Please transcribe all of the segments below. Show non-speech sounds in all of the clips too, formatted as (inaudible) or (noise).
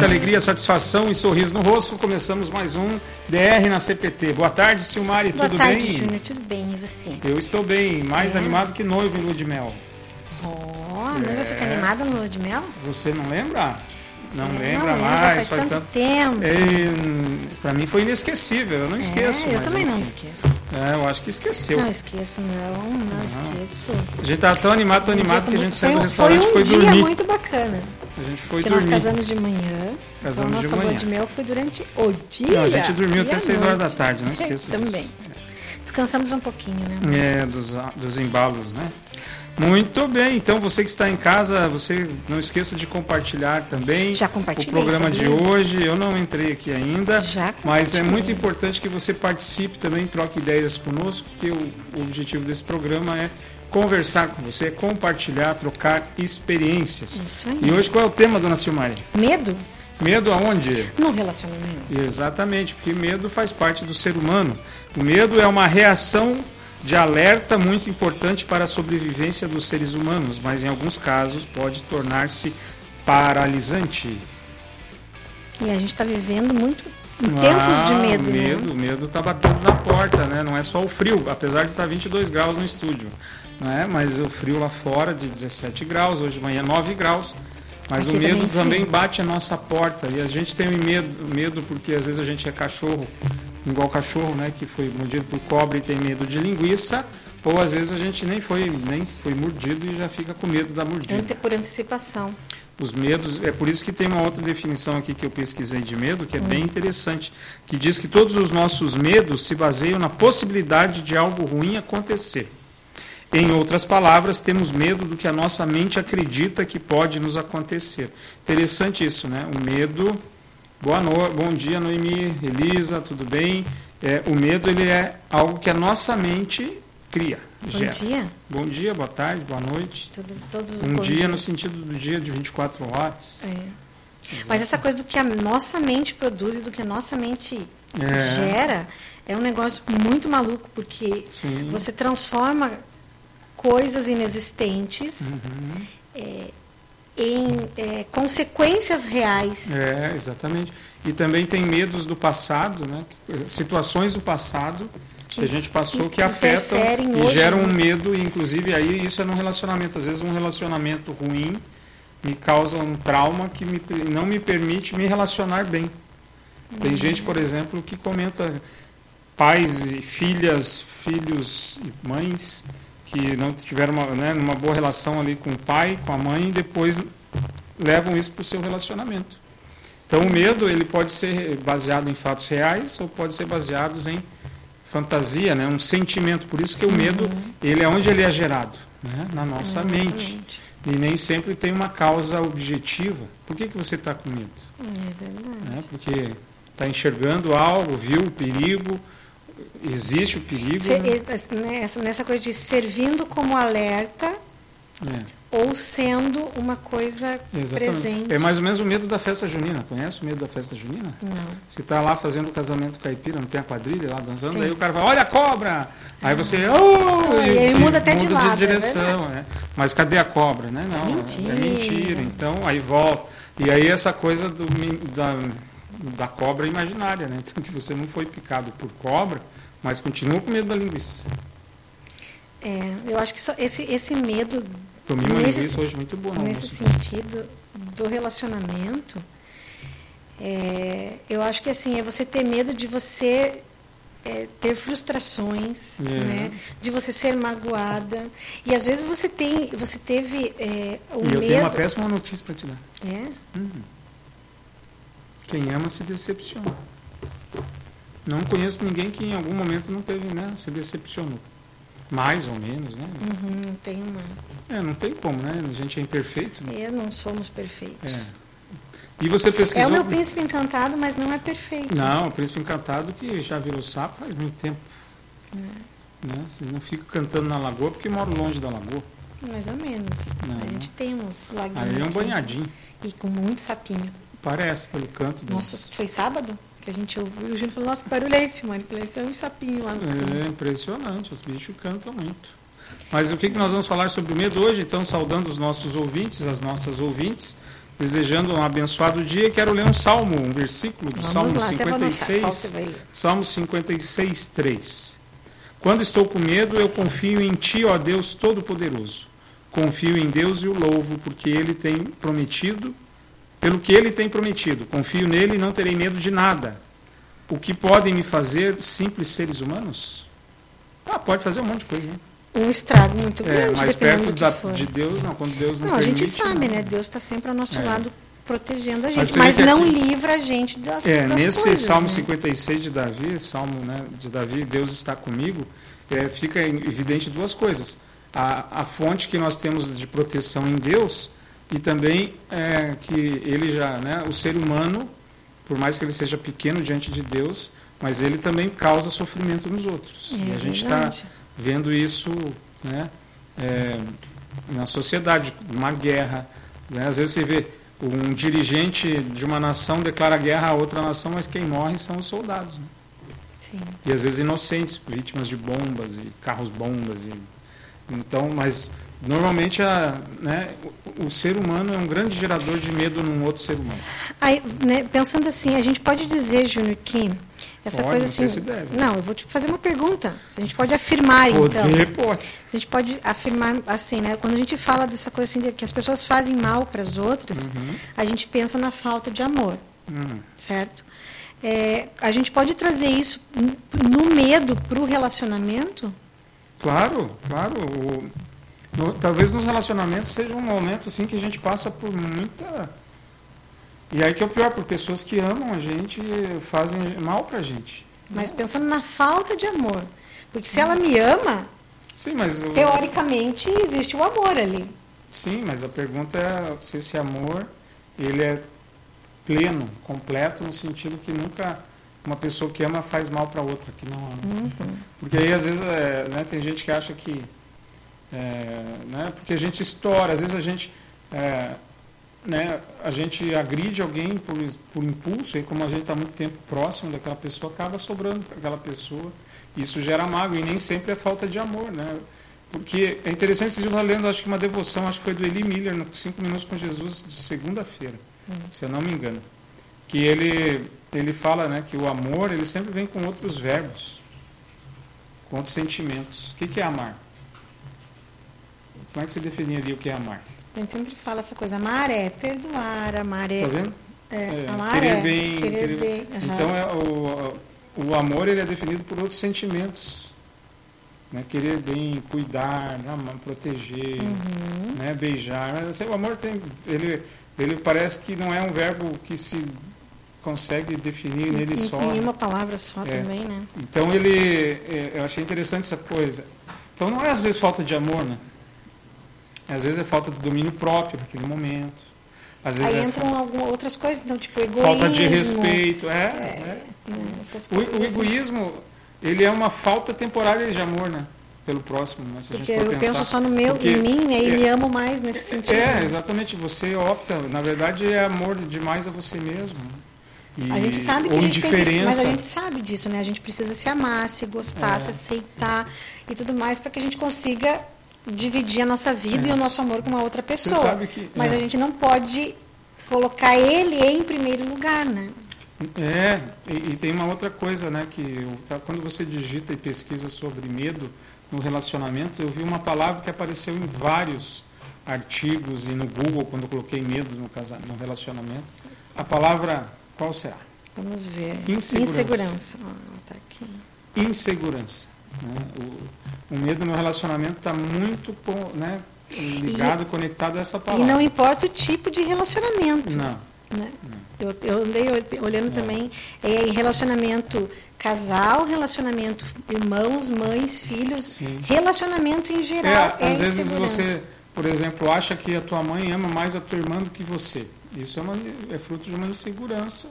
muita alegria, satisfação e sorriso no rosto, começamos mais um DR na CPT. Boa tarde, Silmari, Boa tudo tarde, bem? Júnior, tudo bem, e você? Eu estou bem, mais É. animado que noivo em lua de mel. Oh, a noiva É. fica animada no lua de mel? Você não lembra? Não Eu lembra lembro, mais, faz, tanto tempo. É, pra mim foi inesquecível, eu não esqueço. É, eu mas também não enfim. esqueço. É, eu acho que esqueceu. Não esqueço, não, não esqueço. A gente tava tão animado, tão animado que a gente saiu do foi, restaurante e foi foi um dia dormir. muito bacana. A gente foi Porque nós dormir. casamos de manhã. Casamos então, de nossa manhã. lua de mel foi durante o dia. Não, a gente dormiu até a 6 horas da tarde, não (laughs) esqueça disso. Também. Descansamos um pouquinho, né? É, dos, dos embalos, né? Muito bem, então você que está em casa, você não esqueça de compartilhar também Já o programa de hoje. Eu não entrei aqui ainda, Já mas é muito importante que você participe também, troque ideias conosco, porque o, objetivo desse programa é conversar com você, compartilhar, trocar experiências. Isso aí. E hoje qual é o tema, dona Silmari? Medo Medo aonde? no relacionamento. Exatamente, porque medo faz parte do ser humano. O medo é uma reação de alerta muito importante para a sobrevivência dos seres humanos, mas em alguns casos pode tornar-se paralisante. E a gente está vivendo muito em tempos de Ah, medo, o medo, né? o medo está batendo na porta, né? Não é só o frio, apesar de estar 22 graus no estúdio, né? Mas o frio lá fora de 17 graus, hoje de manhã 9 graus. Mas Aqui o medo também frio. também bate a nossa porta e a gente tem medo, medo porque às vezes a gente é cachorro, igual cachorro, né, que foi mordido por cobra e tem medo de linguiça, ou às vezes a gente nem foi nem foi mordido e já fica com medo da mordida. Por antecipação. Os medos, é por isso que tem uma outra definição aqui que eu pesquisei de medo, que é bem interessante, que diz que todos os nossos medos se baseiam na possibilidade de algo ruim acontecer. Em outras palavras, temos medo do que a nossa mente acredita que pode nos acontecer. Interessante isso, né? O medo. Boa no... Bom dia, Noemi, Elisa, tudo bem? É, o medo ele é algo que a nossa mente cria, Bom gera. dia. Bom dia, boa tarde, boa noite. Tudo, todos os Um dia no dias. sentido do dia de 24 horas. É. Mas essa coisa do que a nossa mente produz e do que a nossa mente É. gera é um negócio muito maluco, porque Sim. você transforma coisas inexistentes Uhum. é, em é, consequências reais. É, exatamente. E também tem medos do passado, né? Situações do passado que, Que a gente passou que que afetam e hoje, geram um né? medo, e inclusive aí isso é num relacionamento. Às vezes um relacionamento ruim me causa um trauma que me- não me permite me relacionar bem. Tem gente, por exemplo, que comenta pais e filhas, filhos e mães que não tiveram uma, né, uma boa relação ali com o pai, com a mãe, e depois levam isso para o seu relacionamento. Então o medo ele pode ser baseado em fatos reais ou pode ser baseado em fantasia, né, um sentimento. Por isso que o medo ele é onde ele é gerado, né, na nossa Na mente. mente. E nem sempre tem uma causa objetiva. Por que, que você está com medo? É verdade. né? Porque está enxergando algo, viu o perigo, existe o perigo. Se- né? e- nessa, coisa de servindo como alerta É, ou sendo uma coisa exatamente. presente. É mais ou menos o medo da festa junina. Conhece o medo da festa junina? Não. Você está lá fazendo o casamento caipira, não tem a quadrilha lá dançando, aí o cara vai, olha a cobra! Aí você, oh! Ah, e aí muda até de lado, é direção, né? Mas cadê a cobra, né? Não, mentira. é mentira. Então, aí volta. E aí essa coisa do, da, da cobra imaginária, né? Então que você não foi picado por cobra, mas continua com medo da linguiça. É, eu acho que só esse, esse medo Comi uma Nesse- linguiça hoje muito boa no nesse sentido do relacionamento, é, eu acho que assim é você ter medo de você é, ter frustrações, É. né? De você ser magoada e às vezes você tem, você teve é, o E eu medo. tenho uma péssima notícia para te dar. É? Quem ama se decepciona. Não conheço ninguém que em algum momento não teve, né? Se decepcionou. Mais ou menos, né? Uhum, tem uma. É, não tem como, né? A gente é imperfeito. Né? É, não somos perfeitos. É. E você É pesquisou... o meu príncipe encantado, mas não é perfeito. Não, o Príncipe Encantado que já virou sapo faz muito tempo. É. Né? Você não fica cantando na lagoa porque moro longe da lagoa. Mais ou menos. Não. A gente tem uns laguinhos. Aí é um banhadinho. E com muito sapinho. Parece pelo canto dos... Nossa, foi sábado que a gente ouviu. O Júnior falou, nossa, que barulho é esse, mano? Eu falei, esse é um sapinho lá no. É impressionante, os bichos cantam muito. Mas o que, que nós vamos falar sobre o medo hoje? Então, saudando os nossos ouvintes, as nossas ouvintes, desejando um abençoado dia, quero ler um salmo, um versículo do Vamos Salmo lá, até vou anotar. Qual 56, você vai ler? Salmo 56, 3. Quando estou com medo, eu confio em Ti, ó Deus Todo-Poderoso. Confio em Deus e o louvo, porque Ele tem prometido, pelo que Ele tem prometido. Confio nele e não terei medo de nada. O que podem me fazer simples seres humanos? Ah, pode fazer um monte de coisa, né? Um estrago muito É, grande, mas dependendo perto da- de Deus, não. Quando Deus não, Não, a gente permite, sabe, não. né? Deus está sempre ao nosso É. lado protegendo a Mas gente, mas, que não aqui- livra a gente das, É, das nesse coisas. Salmo né? 56 de Davi, Salmo né, de Davi, Deus está comigo, é, fica evidente duas coisas. A, a fonte que nós temos de proteção em Deus e também é, que ele já, né, o ser humano, por mais que ele seja pequeno diante de Deus, mas ele também causa sofrimento nos outros. É e a gente está vendo isso né, é, na sociedade, uma guerra. Né? Às vezes você vê um dirigente de uma nação declara guerra a outra nação, mas quem morre são os soldados. né? Sim. E às vezes inocentes, vítimas de bombas e carros-bombas. E... Então, mas normalmente a, né, o, o ser humano é um grande gerador de medo num outro ser humano. Aí, né, pensando assim, a gente pode dizer, Júnior, que essa Pode, coisa não assim. se deve. Não, eu vou te fazer uma pergunta. A gente pode afirmar, então. Poder, pode. A gente pode afirmar assim, né? Quando a gente fala dessa coisa assim, de que as pessoas fazem mal para as outras, Uhum. a gente pensa na falta de amor, Hum. certo? É, a gente pode trazer isso no medo para o relacionamento? Claro, claro. O- talvez nos relacionamentos seja um momento assim que a gente passa por muita. E aí que é o pior, por pessoas que amam a gente fazem mal pra gente. Mas pensando na falta de amor. Porque se ela me ama, Sim, mas o- teoricamente existe o amor ali. sim, mas a pergunta é se esse amor ele é pleno, completo no sentido que nunca uma pessoa que ama faz mal para outra que não ama. Porque aí às vezes é, né, tem gente que acha que é, né, porque a gente estoura, às vezes a gente é, né, a gente agride alguém por, por impulso e como a gente está muito tempo próximo daquela pessoa acaba sobrando para aquela pessoa isso gera mágoa e nem sempre é falta de amor, né? Porque é interessante, vocês estão lendo, acho que uma devoção, acho que foi do Eli Miller, no Cinco Minutos com Jesus, de segunda-feira, se eu não me engano. Que ele, ele fala né, que o amor, ele sempre vem com outros verbos, com outros sentimentos. O que, que é amar? Como é que você definiria o que é amar? A gente sempre fala essa coisa, amar é perdoar, amar é... Tá vendo? é, É, amar querer é bem. querer querer- bem. aham. Então, é o, o amor ele é definido por outros sentimentos. Né? Querer bem, cuidar, amar, proteger, Uhum. né? beijar. Mas, assim, o amor tem. Ele, ele parece que não é um verbo que se consegue definir nele Em- só. Em né? uma palavra só É. também, né? Então ele. é, Eu achei interessante essa coisa. Então não é às vezes falta de amor, né? Às vezes é falta de domínio próprio naquele momento. Às vezes Aí é entram algumas outras coisas, então, tipo, egoísmo. falta de respeito. É, é. né, essas O, o egoísmo, ele é uma falta temporária de amor, né? Pelo próximo, né? Se a Porque gente for eu pensar. penso só no meu, Porque em mim, aí é- me amo mais nesse sentido. É, né? exatamente. Você opta, na verdade, é amor demais a você mesmo. né? E, A gente sabe que a gente tem que, mas a gente sabe disso, né? A gente precisa se amar, se gostar, É. se aceitar e tudo mais para que a gente consiga dividir a nossa vida É. e o nosso amor com uma outra pessoa. que- mas é. a gente não pode colocar ele em primeiro lugar, né? É, e, e tem uma outra coisa, né? Que quando você digita e pesquisa sobre medo no relacionamento, eu vi uma palavra que apareceu em vários artigos e no Google quando eu coloquei medo no, casa, no relacionamento. A palavra, qual será? Vamos ver. Insegurança. Insegurança. Ah, tá aqui. insegurança. Né? O, o medo no relacionamento está muito né, ligado, conectado a essa E palavra. não importa o tipo de relacionamento. Não. né? Eu, eu andei ol- olhando também é, em relacionamento casal, relacionamento irmãos, mães, filhos, Sim. relacionamento em É, geral. É, às vezes você, por exemplo, acha que a tua mãe ama mais a tua irmã do que você. Isso é, uma, é fruto de uma insegurança.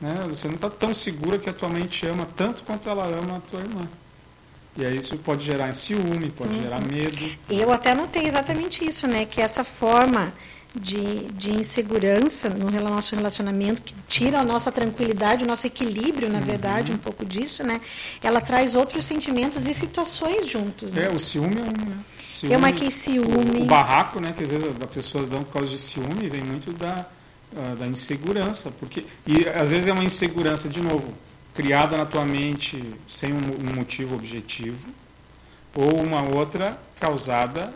Né? Você não está tão segura que a tua mãe te ama tanto quanto ela ama a tua irmã. E aí isso pode gerar ciúme, pode Uhum. gerar medo. Eu até notei exatamente isso, né? Que essa forma de, de insegurança no nosso relacionamento, que tira a nossa tranquilidade, o nosso equilíbrio, Uhum. na verdade, um pouco disso, né? Ela traz outros sentimentos e situações juntos, né? É, o ciúme é um, né? Ciúme, Eu marquei ciúme. O, o barraco, né, que às vezes as pessoas dão por causa de ciúme, vem muito da, uh, da insegurança, porque e às vezes é uma insegurança de novo criada na tua mente sem um, motivo objetivo ou uma outra causada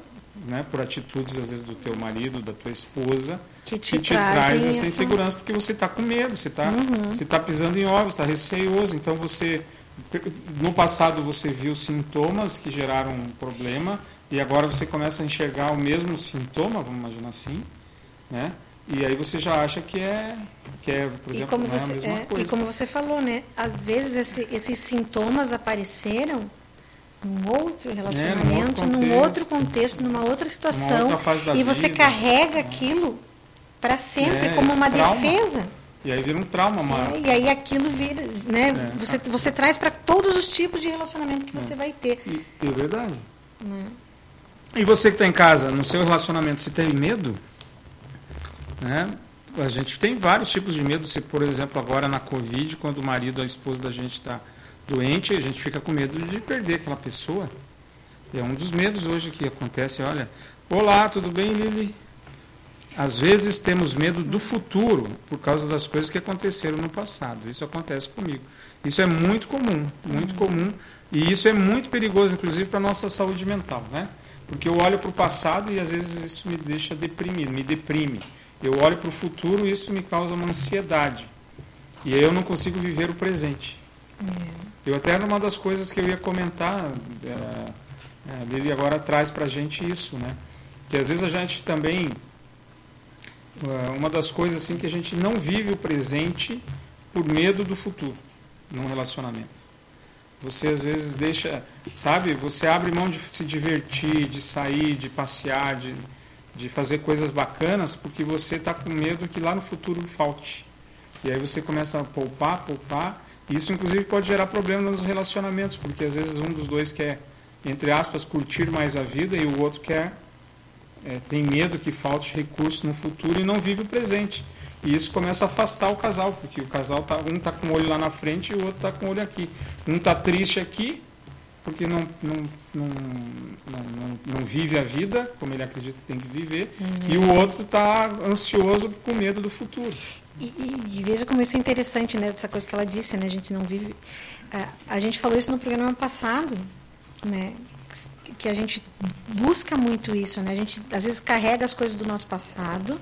né, por atitudes às vezes do teu marido, da tua esposa, que te, que te traz essa insegurança porque você está com medo, você está uhum. tá pisando em ovos, está receioso, então você no passado você viu sintomas que geraram um problema e agora você começa a enxergar o mesmo sintoma, vamos imaginar assim, né? E aí você já acha que é, que é por exemplo, não você, é a mesma é, coisa. E como você falou, né? Às vezes esse, esses sintomas apareceram num outro relacionamento, é, num, outro num outro contexto, numa outra situação, outra e você vida. carrega aquilo para sempre É, como uma trauma. defesa. E aí vira um trauma, uma, É, e aí aquilo vira, né? É. Você, você traz para todos os tipos de relacionamento que você vai ter. E, é verdade. né? E você que está em casa, no seu relacionamento, você tem medo? Né? A gente tem vários tipos de medo. Se, por exemplo, agora na Covid, quando o marido, a esposa da gente está doente, a gente fica com medo de perder aquela pessoa. É um dos medos hoje que acontece. Olha, olá, tudo bem, Lili? Às vezes temos medo do futuro por causa das coisas que aconteceram no passado. Isso acontece comigo. Isso é muito comum, muito comum. E isso é muito perigoso, inclusive, para a nossa saúde mental, né? Porque eu olho para o passado e às vezes isso me deixa deprimido, me deprime. Eu olho para o futuro e isso me causa uma ansiedade. E aí eu não consigo viver o presente. Eu até era uma das coisas que eu ia comentar, é, a Lili agora traz para a gente isso, né? Que às vezes a gente também, é, uma das coisas assim que a gente não vive o presente por medo do futuro num relacionamento. Você às vezes deixa, sabe? Você abre mão de se divertir, de sair, de passear, de, de fazer coisas bacanas, porque você está com medo que lá no futuro falte. E aí você começa a poupar, poupar. Isso, inclusive, pode gerar problema nos relacionamentos, porque às vezes um dos dois quer, entre aspas, curtir mais a vida e o outro quer, é, tem medo que falte recurso no futuro e não vive o presente. E isso começa a afastar o casal, porque o casal tá, um está com o olho lá na frente e o outro está com o olho aqui. Um está triste aqui, porque não, não, não, não, não, vive a vida como ele acredita que tem que viver, e o outro está ansioso com medo do futuro. E, e- e veja como isso é interessante, né? Dessa coisa que ela disse, né? A gente não vive. A, a gente falou isso no programa passado, né? Que a gente busca muito isso, né? A gente às vezes carrega as coisas do nosso passado,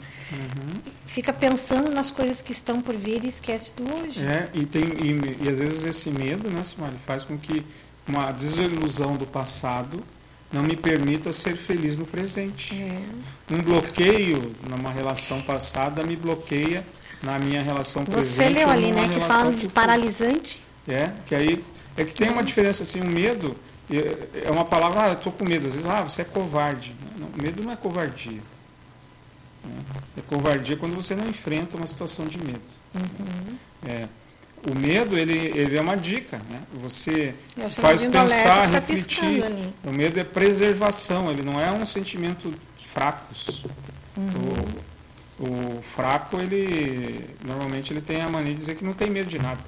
fica pensando nas coisas que estão por vir e esquece do hoje. É, e, tem, e, e às vezes esse medo, né, Simone, faz com que uma desilusão do passado não me permita ser feliz no presente. É. Um bloqueio numa relação passada me bloqueia na minha relação presente. Você leu ali, né? Que fala de futura. paralisante. É, que aí é que tem uma diferença assim, o medo é- é uma palavra, ah, eu estou com medo, às vezes, ah, você é covarde. Não, medo não é covardia. né? É covardia quando você não enfrenta uma situação de medo. Uhum. É, o medo, ele, ele é uma dica, né? Você faz pensar, tá refletir. O medo é preservação, ele não é um sentimento fracos. Uhum. O, o fraco, ele normalmente ele tem a mania de dizer que não tem medo de nada.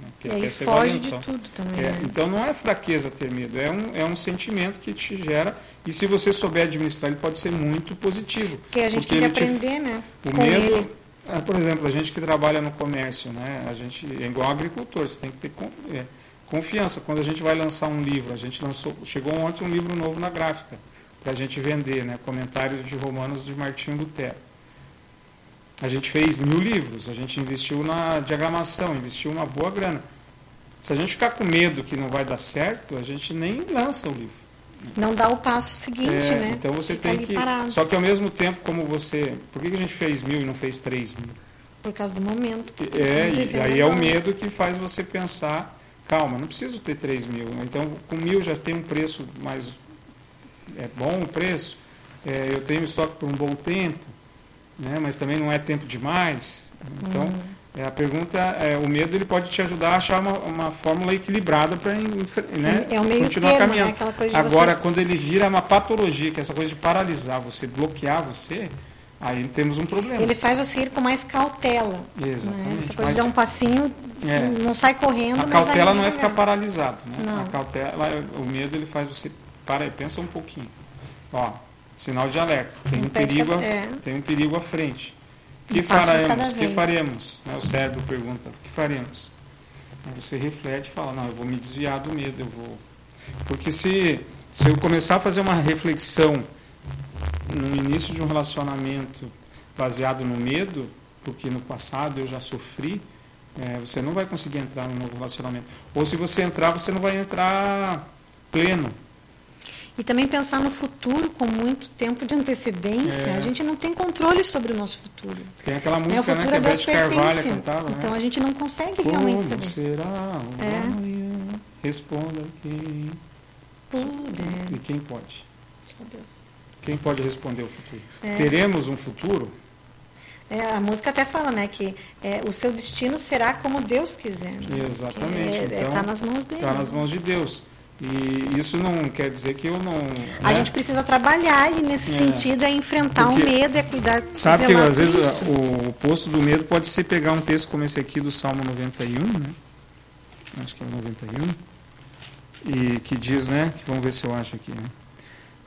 né? Que ele quer ser valentão. de tudo também. É, né? então não é fraqueza ter medo, é um, é um sentimento que te gera, e se você souber administrar, ele pode ser muito positivo. Porque a gente porque tem que ele te- aprender, né? O com medo, ele. É, por exemplo, a gente que trabalha no comércio, né, a gente é igual agricultor, você tem que ter é, confiança. Quando a gente vai lançar um livro, a gente lançou, chegou ontem um livro novo na gráfica para a gente vender, né, Comentários de Romanos de Martinho Lutero. A gente fez mil livros, a gente investiu na diagramação, investiu uma boa grana. Se a gente ficar com medo que não vai dar certo, a gente nem lança o livro. Não dá o passo seguinte, É, né? Então você Fica tem que. parado. Só que ao mesmo tempo, como você. Por que que a gente fez mil e não fez três mil? Por causa do momento. que É, e vivendo aí é o medo que faz você pensar, calma, não preciso ter 3 mil. Então, com mil já tem um preço mais. É bom o preço, é, eu tenho estoque por um bom tempo, né, mas também não é tempo demais. Então, Uhum. É, a pergunta é: o medo ele pode te ajudar a achar uma, uma fórmula equilibrada para né, É meio continuar termo, caminhando. né? Coisa de Agora, você- quando ele vira uma patologia, que é essa coisa de paralisar você, bloquear você, aí temos um problema. Ele faz você ir com mais cautela. Exatamente, Né? Essa coisa mas- de dar um passinho, É. não sai correndo, A cautela não é ficar paralisado, né? Não. A cautela, o medo ele faz você para aí, pensa um pouquinho. Ó, sinal de alerta, tem um perigo, que- é. tem um perigo à frente. Que faremos? que faremos? Né, O cérebro pergunta, o que faremos? Aí você reflete e fala, não, eu vou me desviar do medo, eu vou. Porque se, se eu começar a fazer uma reflexão no início de um relacionamento baseado no medo, porque no passado eu já sofri, é, você não vai conseguir entrar num novo relacionamento. Ou se você entrar, você não vai entrar pleno. E também pensar no futuro com muito tempo de antecedência. É. A gente não tem controle sobre o nosso futuro. Tem aquela Né? O música né, futuro que a Deus Beth Carvalho cantava, Então né? a gente não consegue realmente Como saber. será o É. amanhã? Responda quem Puder. e quem pode. Meu Deus. Quem pode responder o futuro? É. Teremos um futuro? É, a música até fala, né, que é, o seu destino será como Deus quiser. Né? Exatamente. Está Então, nas mãos dele. Está nas mãos de Deus. E isso não quer dizer que eu não. A né? gente precisa trabalhar e nesse É. sentido é enfrentar Porque- o medo, é cuidar Sabe que às vezes isso. o oposto do medo pode ser pegar um texto como esse aqui do Salmo 91, né? Acho que é o 91. E que diz, né? Vamos ver se eu acho aqui. Né?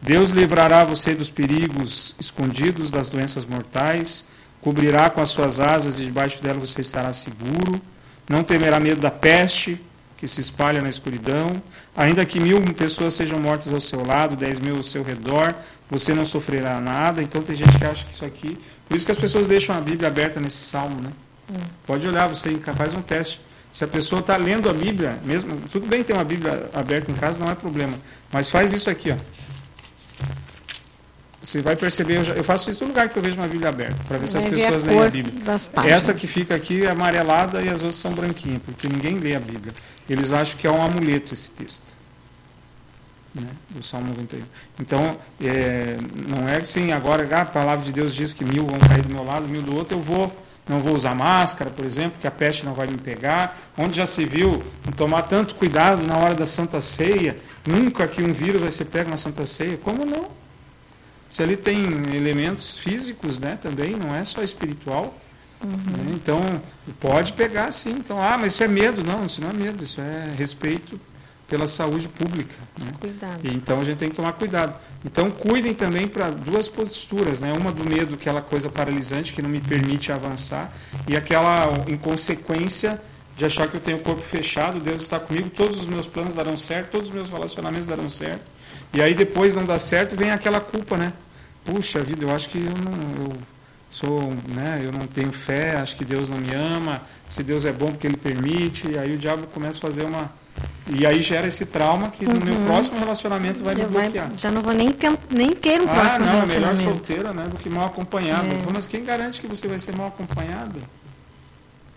Deus livrará você dos perigos escondidos, das doenças mortais, cobrirá com as suas asas e debaixo dela você estará seguro. Não temerá medo da peste que se espalha na escuridão. Ainda que mil pessoas sejam mortas ao seu lado, dez mil ao seu redor, você não sofrerá nada. Então tem gente que acha que isso aqui. Por isso que as pessoas deixam a Bíblia aberta nesse salmo, né? Pode olhar, você faz um teste. Se a pessoa está lendo a Bíblia, mesmo, tudo bem ter uma Bíblia aberta em casa, não é problema. Mas faz isso aqui, ó. Você vai perceber, eu, já- eu faço isso no lugar que eu vejo uma Bíblia aberta, para ver se as a pessoas leem a Bíblia. Essa que fica aqui é amarelada e as outras são branquinhas, porque ninguém lê a Bíblia. Eles acham que é um amuleto esse texto. Né, do Salmo 91. Então, é, não é assim, agora ah, a palavra de Deus diz que mil vão cair do meu lado, mil do outro, eu vou, não vou usar máscara, por exemplo, que a peste não vai me pegar. Onde já se viu tomar tanto cuidado na hora da Santa Ceia, nunca que um vírus vai ser pego na Santa Ceia. Como não? Se ali tem elementos físicos né, também, não é só espiritual. Né? Então, pode pegar sim. Então, ah, mas isso é medo. Não, isso não é medo, isso é respeito pela saúde pública. Né? Cuidado. E, então a gente tem que tomar cuidado. Então cuidem também para duas posturas, né? Uma do medo, aquela coisa paralisante que não me permite avançar, e aquela inconsequência de achar que eu tenho o corpo fechado, Deus está comigo, todos os meus planos darão certo, todos os meus relacionamentos darão certo. E aí depois não dá certo, vem aquela culpa, né? Puxa vida, eu acho que eu não eu sou, né, eu não tenho fé, acho que Deus não me ama, se Deus é bom porque ele permite, e aí o diabo começa a fazer uma e aí gera esse trauma que no meu próximo relacionamento vai me Eu vai- bloquear. já não vou nem, nem ter um Ah, próximo não, é melhor relacionamento. solteira né, do que mal acompanhada. É. Mas quem garante que você vai ser mal acompanhada?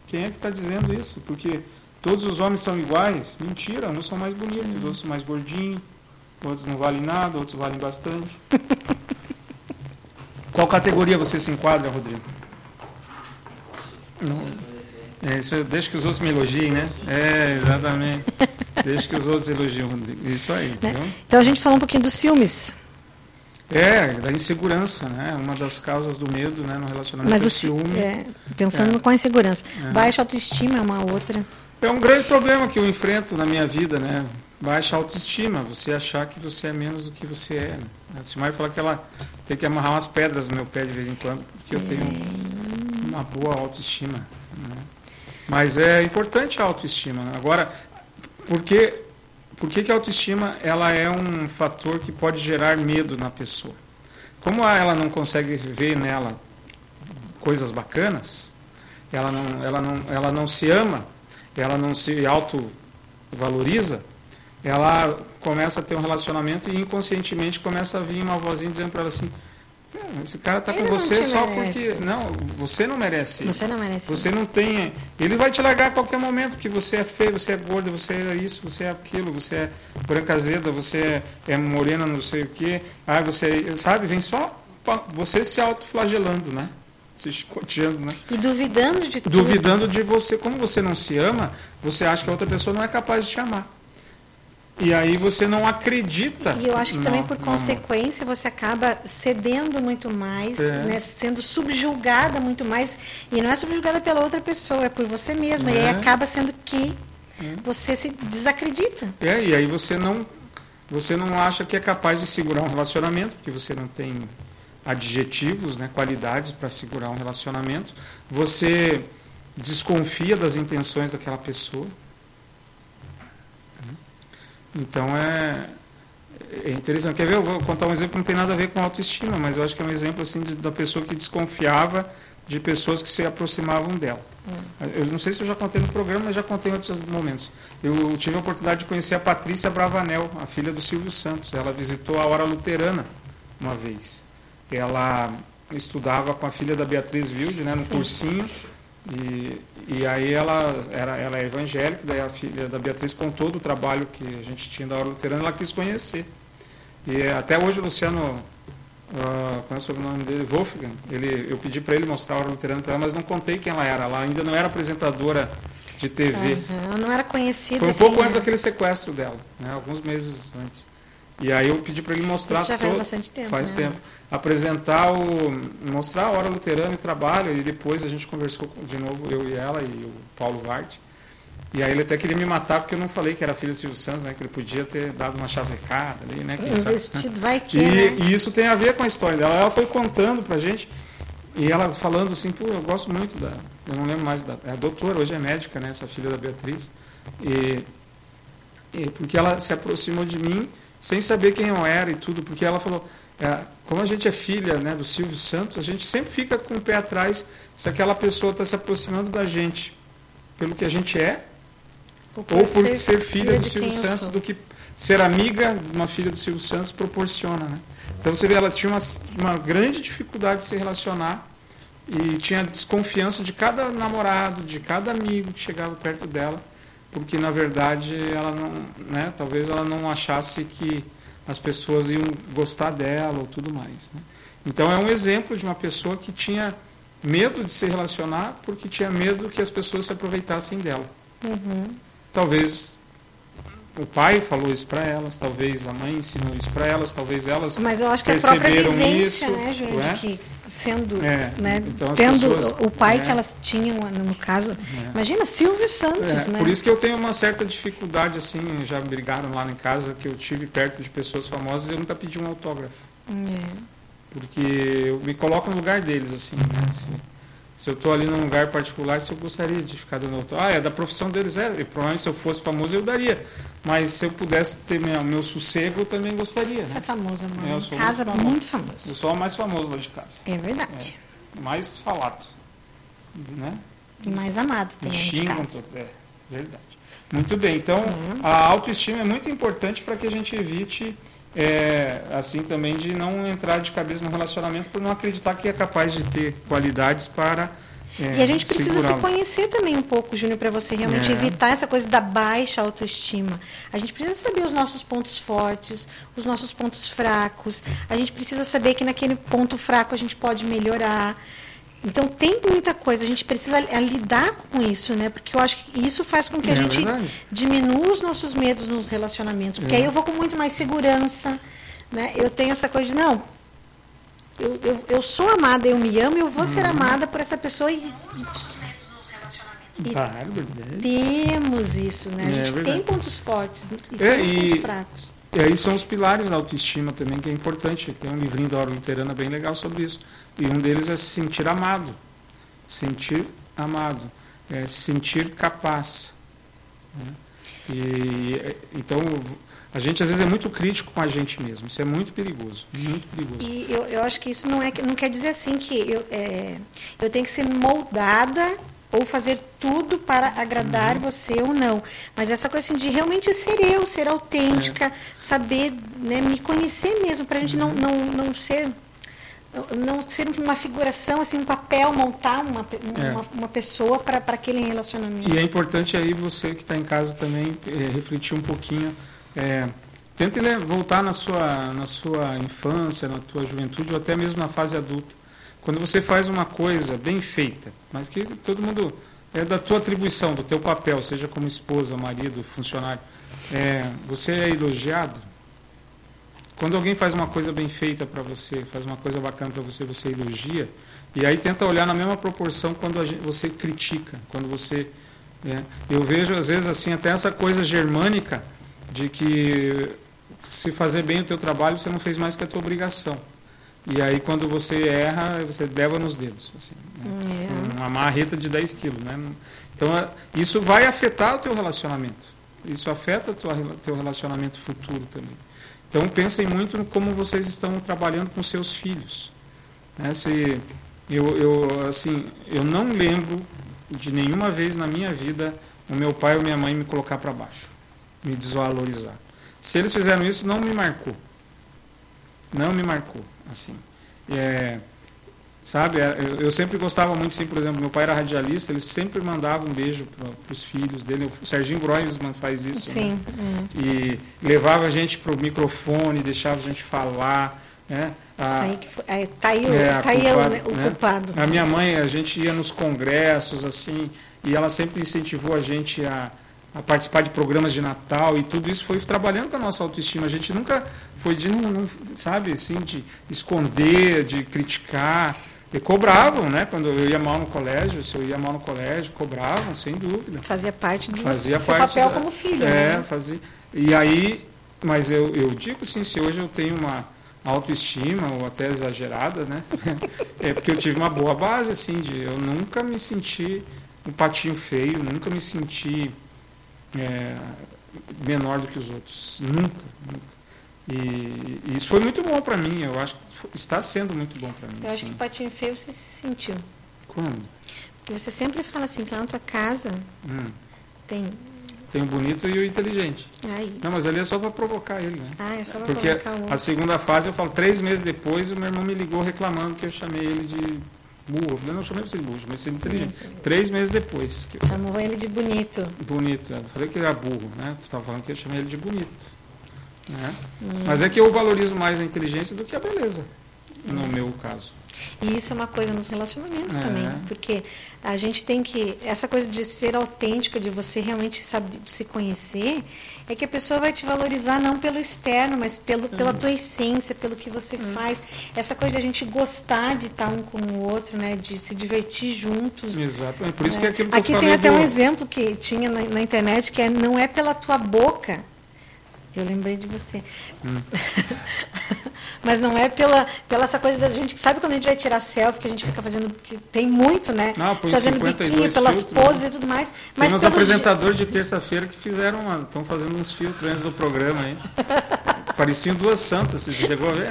Quem é que está dizendo isso? Porque todos os homens são iguais? Mentira, uns são mais bonitos, outros são mais gordinhos, outros não valem nada, outros valem bastante. (laughs) Categoria você se enquadra, Rodrigo? Não. É, isso, deixa que os outros me elogiem, né? É, exatamente. (laughs) deixa que os outros elogiem, Rodrigo. Isso aí, Né? Então a gente falou um pouquinho dos ciúmes. É, da insegurança, né? Uma das causas do medo né, no relacionamento Mas é o o ci- ciúme. É. é, pensando É. com a insegurança. É. Baixa autoestima é uma outra. um grande problema que eu enfrento na minha vida, né? Baixa autoestima, você achar que você é menos do que você é. Né? A Simar fala que ela tem que amarrar umas pedras no meu pé de vez em quando, porque eu tenho uma boa autoestima. né? Mas é importante a autoestima. né? Agora, por que, por que, que a autoestima ela é um fator que pode gerar medo na pessoa? Como ela não consegue ver nela coisas bacanas, ela não, ela não, ela não se ama, ela não se autovaloriza, ela começa a ter um relacionamento e inconscientemente começa a vir uma vozinha dizendo para ela assim: "É, esse cara com Ele não você só merece." porque. Não, você não merece. Você não merece. Você não tem. Ele vai te largar a qualquer momento, porque você é feio, você é gordo, você é isso, você é aquilo, você é branca azeda, você é, é morena, não sei o quê. Ah, você. Sabe, vem só você se autoflagelando, né? Se chicoteando, né? E duvidando de tudo. Duvidando de você. Como você não se ama, você acha que a outra pessoa não é capaz de te amar. E aí você não acredita. E eu acho que no- também por no- consequência você acaba cedendo muito mais, É. né, sendo subjulgada muito mais. E não é subjulgada pela outra pessoa, é por você mesma. E aí É. acaba sendo que você se desacredita. É, e aí você não, você não acha que é capaz de segurar um relacionamento, porque você não tem adjetivos, né, qualidades para segurar um relacionamento. Você desconfia das intenções daquela pessoa. Então é, é interessante. Quer ver? Eu vou contar um exemplo que não tem nada a ver com autoestima, mas eu acho que é um exemplo assim de, da pessoa que desconfiava de pessoas que se aproximavam dela. Hum. Eu não sei se eu já contei no programa, mas já contei em outros momentos. Eu tive a oportunidade de conhecer a Patrícia Bravanel, a filha do Silvio Santos. Ela visitou a Hora Luterana uma vez. Ela estudava com a filha da Beatriz Wilde, né, no Sim. cursinho. E, e aí ela, era, ela é evangélica, daí a filha da Beatriz contou do trabalho que a gente tinha da Hora Luterana, ela quis conhecer. E até hoje o Luciano uh, qual é o sobrenome dele? Wolfgang. Ele, eu pedi para ele mostrar a Hora Luterana para ela, mas não contei quem ela era. Ela ainda não era apresentadora de TV. Uhum, não era conhecida. Foi um pouco assim, antes né? daquele sequestro dela, né? alguns meses antes. E aí eu pedi para ele mostrar. Isso já faz bastante tempo. Faz né? tempo. Apresentar o. mostrar a hora luterana e trabalho, e depois a gente conversou de novo, eu e ela e o Paulo Vart. E aí ele até queria me matar porque eu não falei que era filho do Silvio Santos, né? Que ele podia ter dado uma chavecada ali, né? Quem sabe, vestido vai que, e, né? e, isso tem a ver com a história dela. Ela foi contando pra gente e ela falando assim, pô, eu gosto muito da. Eu não lembro mais da. É a doutora, hoje é médica, né? Essa filha da Beatriz. E, e porque ela se aproximou de mim sem saber quem eu era e tudo, porque ela falou. É, como a gente é filha né, do Silvio Santos, a gente sempre fica com o pé atrás se aquela pessoa está se aproximando da gente pelo que a gente é ou por, ser, ser, filha do Silvio Santos, do que ser amiga de uma filha do Silvio Santos proporciona. Né? Então você vê, ela tinha uma, uma grande dificuldade de se relacionar e tinha desconfiança de cada namorado, de cada amigo que chegava perto dela, porque na verdade ela não, né, talvez ela não achasse que as pessoas iam gostar dela ou tudo mais. Né? Então é um exemplo de uma pessoa que tinha medo de se relacionar porque tinha medo que as pessoas se aproveitassem dela. Uhum. Talvez o pai falou isso para elas, talvez a mãe ensinou isso para elas, talvez elas Mas eu acho que perceberam a própria vivência, isso, né, Júlio, é? que sendo, é, né, então tendo pessoas, o pai é, que elas tinham, no caso, é. imagina Silvio Santos, é, né? Por isso que eu tenho uma certa dificuldade, assim, já brigaram lá em casa, que eu tive perto de pessoas famosas e eu nunca pedi um autógrafo. É. Porque eu me coloco no lugar deles, assim, né? Assim, se eu estou ali num lugar particular, se eu gostaria de ficar dando autógrafo. Ah, é da profissão deles, é. E provavelmente se eu fosse famoso eu daria. Mas se eu pudesse ter meu, meu sossego, eu também gostaria. Você né? é famoso, mano. Eu sou casa muito muito famoso. famoso. Eu sou o mais famoso lá de casa. É verdade. É, mais falado. Né? E mais amado também de xingam. É, verdade. Muito bem. Então, Uhum. a autoestima é muito importante para que a gente evite, é, assim, também de não entrar de cabeça no relacionamento por não acreditar que é capaz de ter qualidades para. é, E a gente precisa se conhecer também um pouco, Júnior, para você realmente É. evitar essa coisa da baixa autoestima. A gente precisa saber os nossos pontos fortes, os nossos pontos fracos. A gente precisa saber que naquele ponto fraco a gente pode melhorar. Então tem muita coisa, a gente precisa eh, lidar com isso, né? Porque eu acho que isso faz com que a É gente verdade. diminua os nossos medos nos relacionamentos. Porque É. aí eu vou com muito mais segurança, né? Eu tenho essa coisa de, não, eu, eu, eu sou amada, eu me amo, eu vou Uhum. ser amada por essa pessoa e E- Claro, verdade. temos isso, né? A É gente verdade. tem pontos fortes e É, temos e- pontos fracos. E aí são os pilares da autoestima também, que é importante. Tem um livrinho da Hora Luterana bem legal sobre isso. E um deles é se sentir amado. Sentir amado. É se sentir capaz. né? E, então, a gente às vezes é muito crítico com a gente mesmo. Isso é muito perigoso. Muito perigoso. E eu, eu acho que isso não, é, não quer dizer assim que eu, é, eu tenho que ser moldada ou fazer tudo para agradar Uhum. você ou não. Mas essa coisa assim, de realmente ser eu, ser autêntica, É. saber né, me conhecer mesmo, para a gente Uhum. não, não, não ser não ser uma figuração, assim, um papel, montar uma, É. uma, uma pessoa para aquele relacionamento. E é importante aí você que está em casa também eh, refletir um pouquinho. É, tente né, voltar na sua, na sua infância, na tua juventude ou até mesmo na fase adulta. Quando você faz uma coisa bem feita, mas que todo mundo é da tua atribuição, do teu papel, seja como esposa, marido, funcionário, é, você é elogiado. Quando alguém faz uma coisa bem feita para você, faz uma coisa bacana para você, você elogia. E aí tenta olhar na mesma proporção quando gente- você critica, quando você. né? Eu vejo às vezes assim até essa coisa germânica de que se fazer bem o teu trabalho você não fez mais que a tua obrigação. E aí quando você erra, você leva nos dedos. Assim, né? É. Uma marreta de 10 quilos. Né? Então isso vai afetar o teu relacionamento. Isso afeta o teu- teu relacionamento futuro também. Então pensem muito no como vocês estão trabalhando com seus filhos. Né? Se, eu, eu, assim, eu não lembro de nenhuma vez na minha vida o meu pai ou minha mãe me colocar para baixo, me desvalorizar. Se eles fizeram isso, não me marcou. Não me marcou, assim. É, sabe, é, eu, eu sempre gostava muito, assim, por exemplo, meu pai era radialista, ele sempre mandava um beijo para os filhos dele. O Serginho Groisman faz isso. né? Sim. é. E levava a gente para o microfone, deixava a gente falar. Né? A- Isso aí que foi, é, tá aí, o- é, tá aí o, culpada, o né? culpado. A minha mãe, a gente ia nos congressos, assim, e ela sempre incentivou a gente a, a participar de programas de Natal e tudo isso foi trabalhando com a nossa autoestima. A gente nunca foi de, não, não, sabe, assim, de esconder, de criticar. E cobravam, né? Quando eu ia mal no colégio, se eu ia mal no colégio, cobravam, sem dúvida. Fazia parte do Fazia seu parte papel da- como filho. É, né? fazia. E aí, mas eu, eu digo sim, se hoje eu tenho uma autoestima, ou até exagerada, né? (laughs) É porque eu tive uma boa base, assim, de eu nunca me senti um patinho feio, nunca me senti é, menor do que os outros. Nunca, nunca. E, e isso foi muito bom para mim, eu acho que está sendo muito bom para mim. Eu acho que sim. o patinho feio você se sentiu. Quando? Porque você sempre fala assim, que lá na tua casa Hum, tem. tem o bonito e o inteligente. Ai, Não, mas ali é só para provocar ele, né? ah, é só pra Porque provocar o outro. a segunda fase, eu falo, três meses depois, o meu irmão me ligou reclamando que eu chamei ele de burro. Eu não, chamei você de burro, chamei você de inteligente. Três meses depois. Eu... Chamou ele de bonito. Bonito. Eu falei que ele era burro, né? Tu estava falando que eu chamei ele de bonito. Né? Hum. Mas é que eu valorizo mais a inteligência do que a beleza, no meu caso. E isso é uma coisa nos relacionamentos É. também, porque a gente tem que essa coisa de ser autêntica, de você realmente saber se conhecer, é que a pessoa vai te valorizar não pelo externo, mas pelo, pela tua essência, pelo que você faz. Essa coisa de a gente gostar de estar um com o outro, né, de se divertir juntos. Exatamente. Por isso que é né? aquilo que Aqui eu tem até um do- exemplo que tinha na, na internet que é não é pela tua boca. Eu lembrei de você. Hum. (laughs) Mas não é pela, pela essa coisa da gente. Sabe quando a gente vai tirar selfie, que a gente fica fazendo. Que tem muito, né? Não, fazendo 52 biquinho, pelas filtros, né? poses e tudo mais. Tem Mas uns pelo je- apresentadores de terça-feira que fizeram, estão fazendo uns filtros antes do programa aí. (laughs) Pareciam duas santas, você chegou a ver?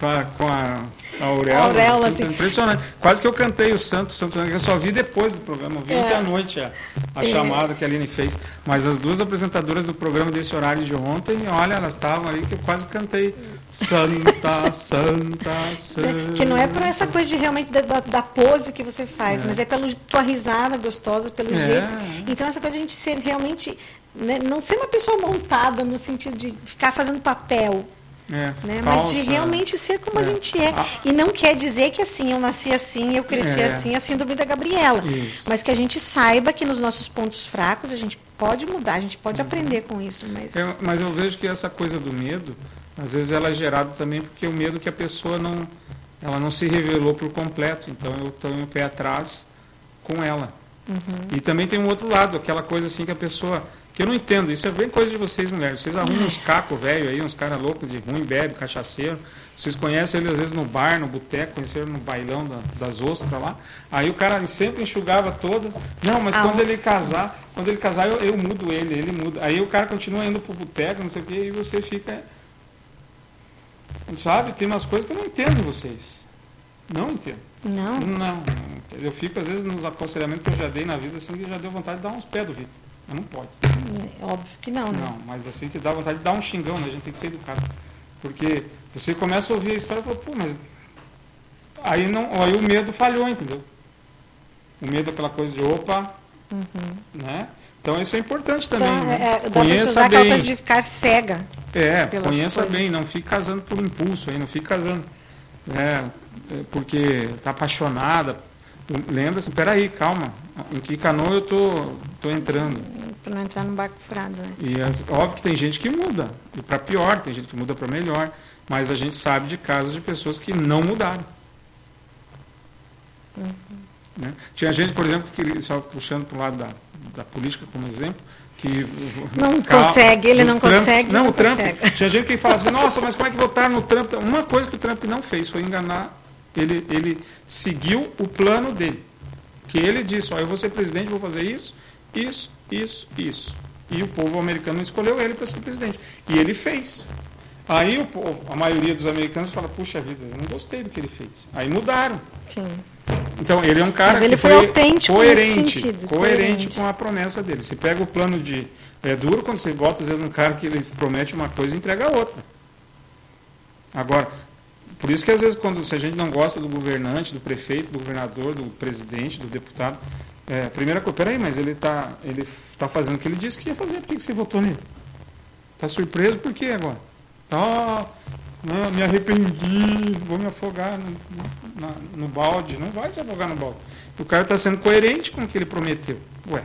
Com a, com a, a auréola. A auréola, assim, assim. Impressionante. Quase que eu cantei o Santo, Santo, Santo, que eu só vi depois do programa. Eu vi É. ontem à noite a, a É. chamada que a Aline fez. Mas as duas apresentadoras do programa desse horário de ontem, olha, elas estavam ali que eu quase cantei. Santa, Santa, Santa. Que não é por essa coisa de realmente da, da- da pose que você faz, É. mas é pela tua risada gostosa, pelo É. jeito. Então, essa coisa de a gente ser realmente. né, não ser uma pessoa montada no sentido de ficar fazendo papel. É, né? Mas de falsa. realmente ser como a É. gente é. E não quer dizer que assim, eu nasci assim, eu cresci É. assim, a síndrome da Gabriela. Isso. Mas que a gente saiba que nos nossos pontos fracos a gente pode mudar, a gente pode aprender com isso. Mas É, mas eu vejo que essa coisa do medo, às vezes ela é gerada também porque o medo que a pessoa não, ela não se revelou por completo. Então eu tenho o pé atrás com ela. E também tem um outro lado, aquela coisa assim que a pessoa. Que eu não entendo, isso é bem coisa de vocês, mulheres. Vocês arrumam uns cacos velho aí, uns caras loucos de ruim, bebe, cachaceiro. Vocês conhecem ele às vezes no bar, no boteco, conheceram no bailão da- das ostras lá. Aí o cara sempre enxugava todas. Não, mas Ah, quando ele casar, quando ele casar, eu, eu mudo ele, ele muda. Aí o cara continua indo pro boteco, não sei o quê, e você fica. Sabe? Tem umas coisas que eu não entendo vocês. Não entendo. não. Não. Eu fico, às vezes, nos aconselhamentos que eu já dei na vida, assim, que já deu vontade de dar uns pés do Vitor. Mas não pode. É Óbvio que não, né? Não, mas assim que dá vontade de dar um xingão, né? A gente tem que ser educado. Porque você começa a ouvir a história e fala, pô, mas. Aí, não, aí o medo falhou, entendeu? O medo é aquela coisa de opa, né? Então isso é importante também. Então, né? é, Conheça bem. coisa de ficar cega. É, conheça coisas. bem, não fique casando por impulso aí, não fique casando. É, é, porque tá apaixonada. Lembra-se, peraí, calma. Em que canoa eu tô, tô entrando? Pra não entrar num barco furado, né? E as- óbvio que tem gente que muda, e para pior, tem gente que muda para melhor, mas a gente sabe de casos de pessoas que não mudaram. Né? Tinha gente, por exemplo, que só puxando para o lado da, da política como exemplo, que (laughs) não consegue, ele não Trump, consegue. Não, não o Trump. consegue. (laughs) Tinha gente que falava assim, nossa, mas como é que votar no Trump? Uma coisa que o Trump não fez foi enganar. Ele, ele seguiu o plano dele. Que ele disse, ó, eu vou ser presidente, vou fazer isso, isso, isso, isso. E o povo americano escolheu ele para ser presidente. E ele fez. Aí o povo, a maioria dos americanos fala, puxa vida, eu não gostei do que ele fez. Aí mudaram. Sim. Então, ele é um cara Mas ele que foi autêntico coerente, sentido, coerente coerente. com a promessa dele. Você pega o plano de. É duro quando você bota, às vezes, um cara que ele promete uma coisa e entrega outra. Agora, por isso que às vezes, quando se a gente não gosta do governante, do prefeito, do governador, do presidente, do deputado, é, primeira coisa, peraí, mas ele está ele tá fazendo o que ele disse que ia fazer, por que, você votou nele? Está surpreso por quê agora? Ah, não, me arrependi, vou me afogar no, no balde. Não vai se afogar no balde. O cara está sendo coerente com o que ele prometeu. Ué,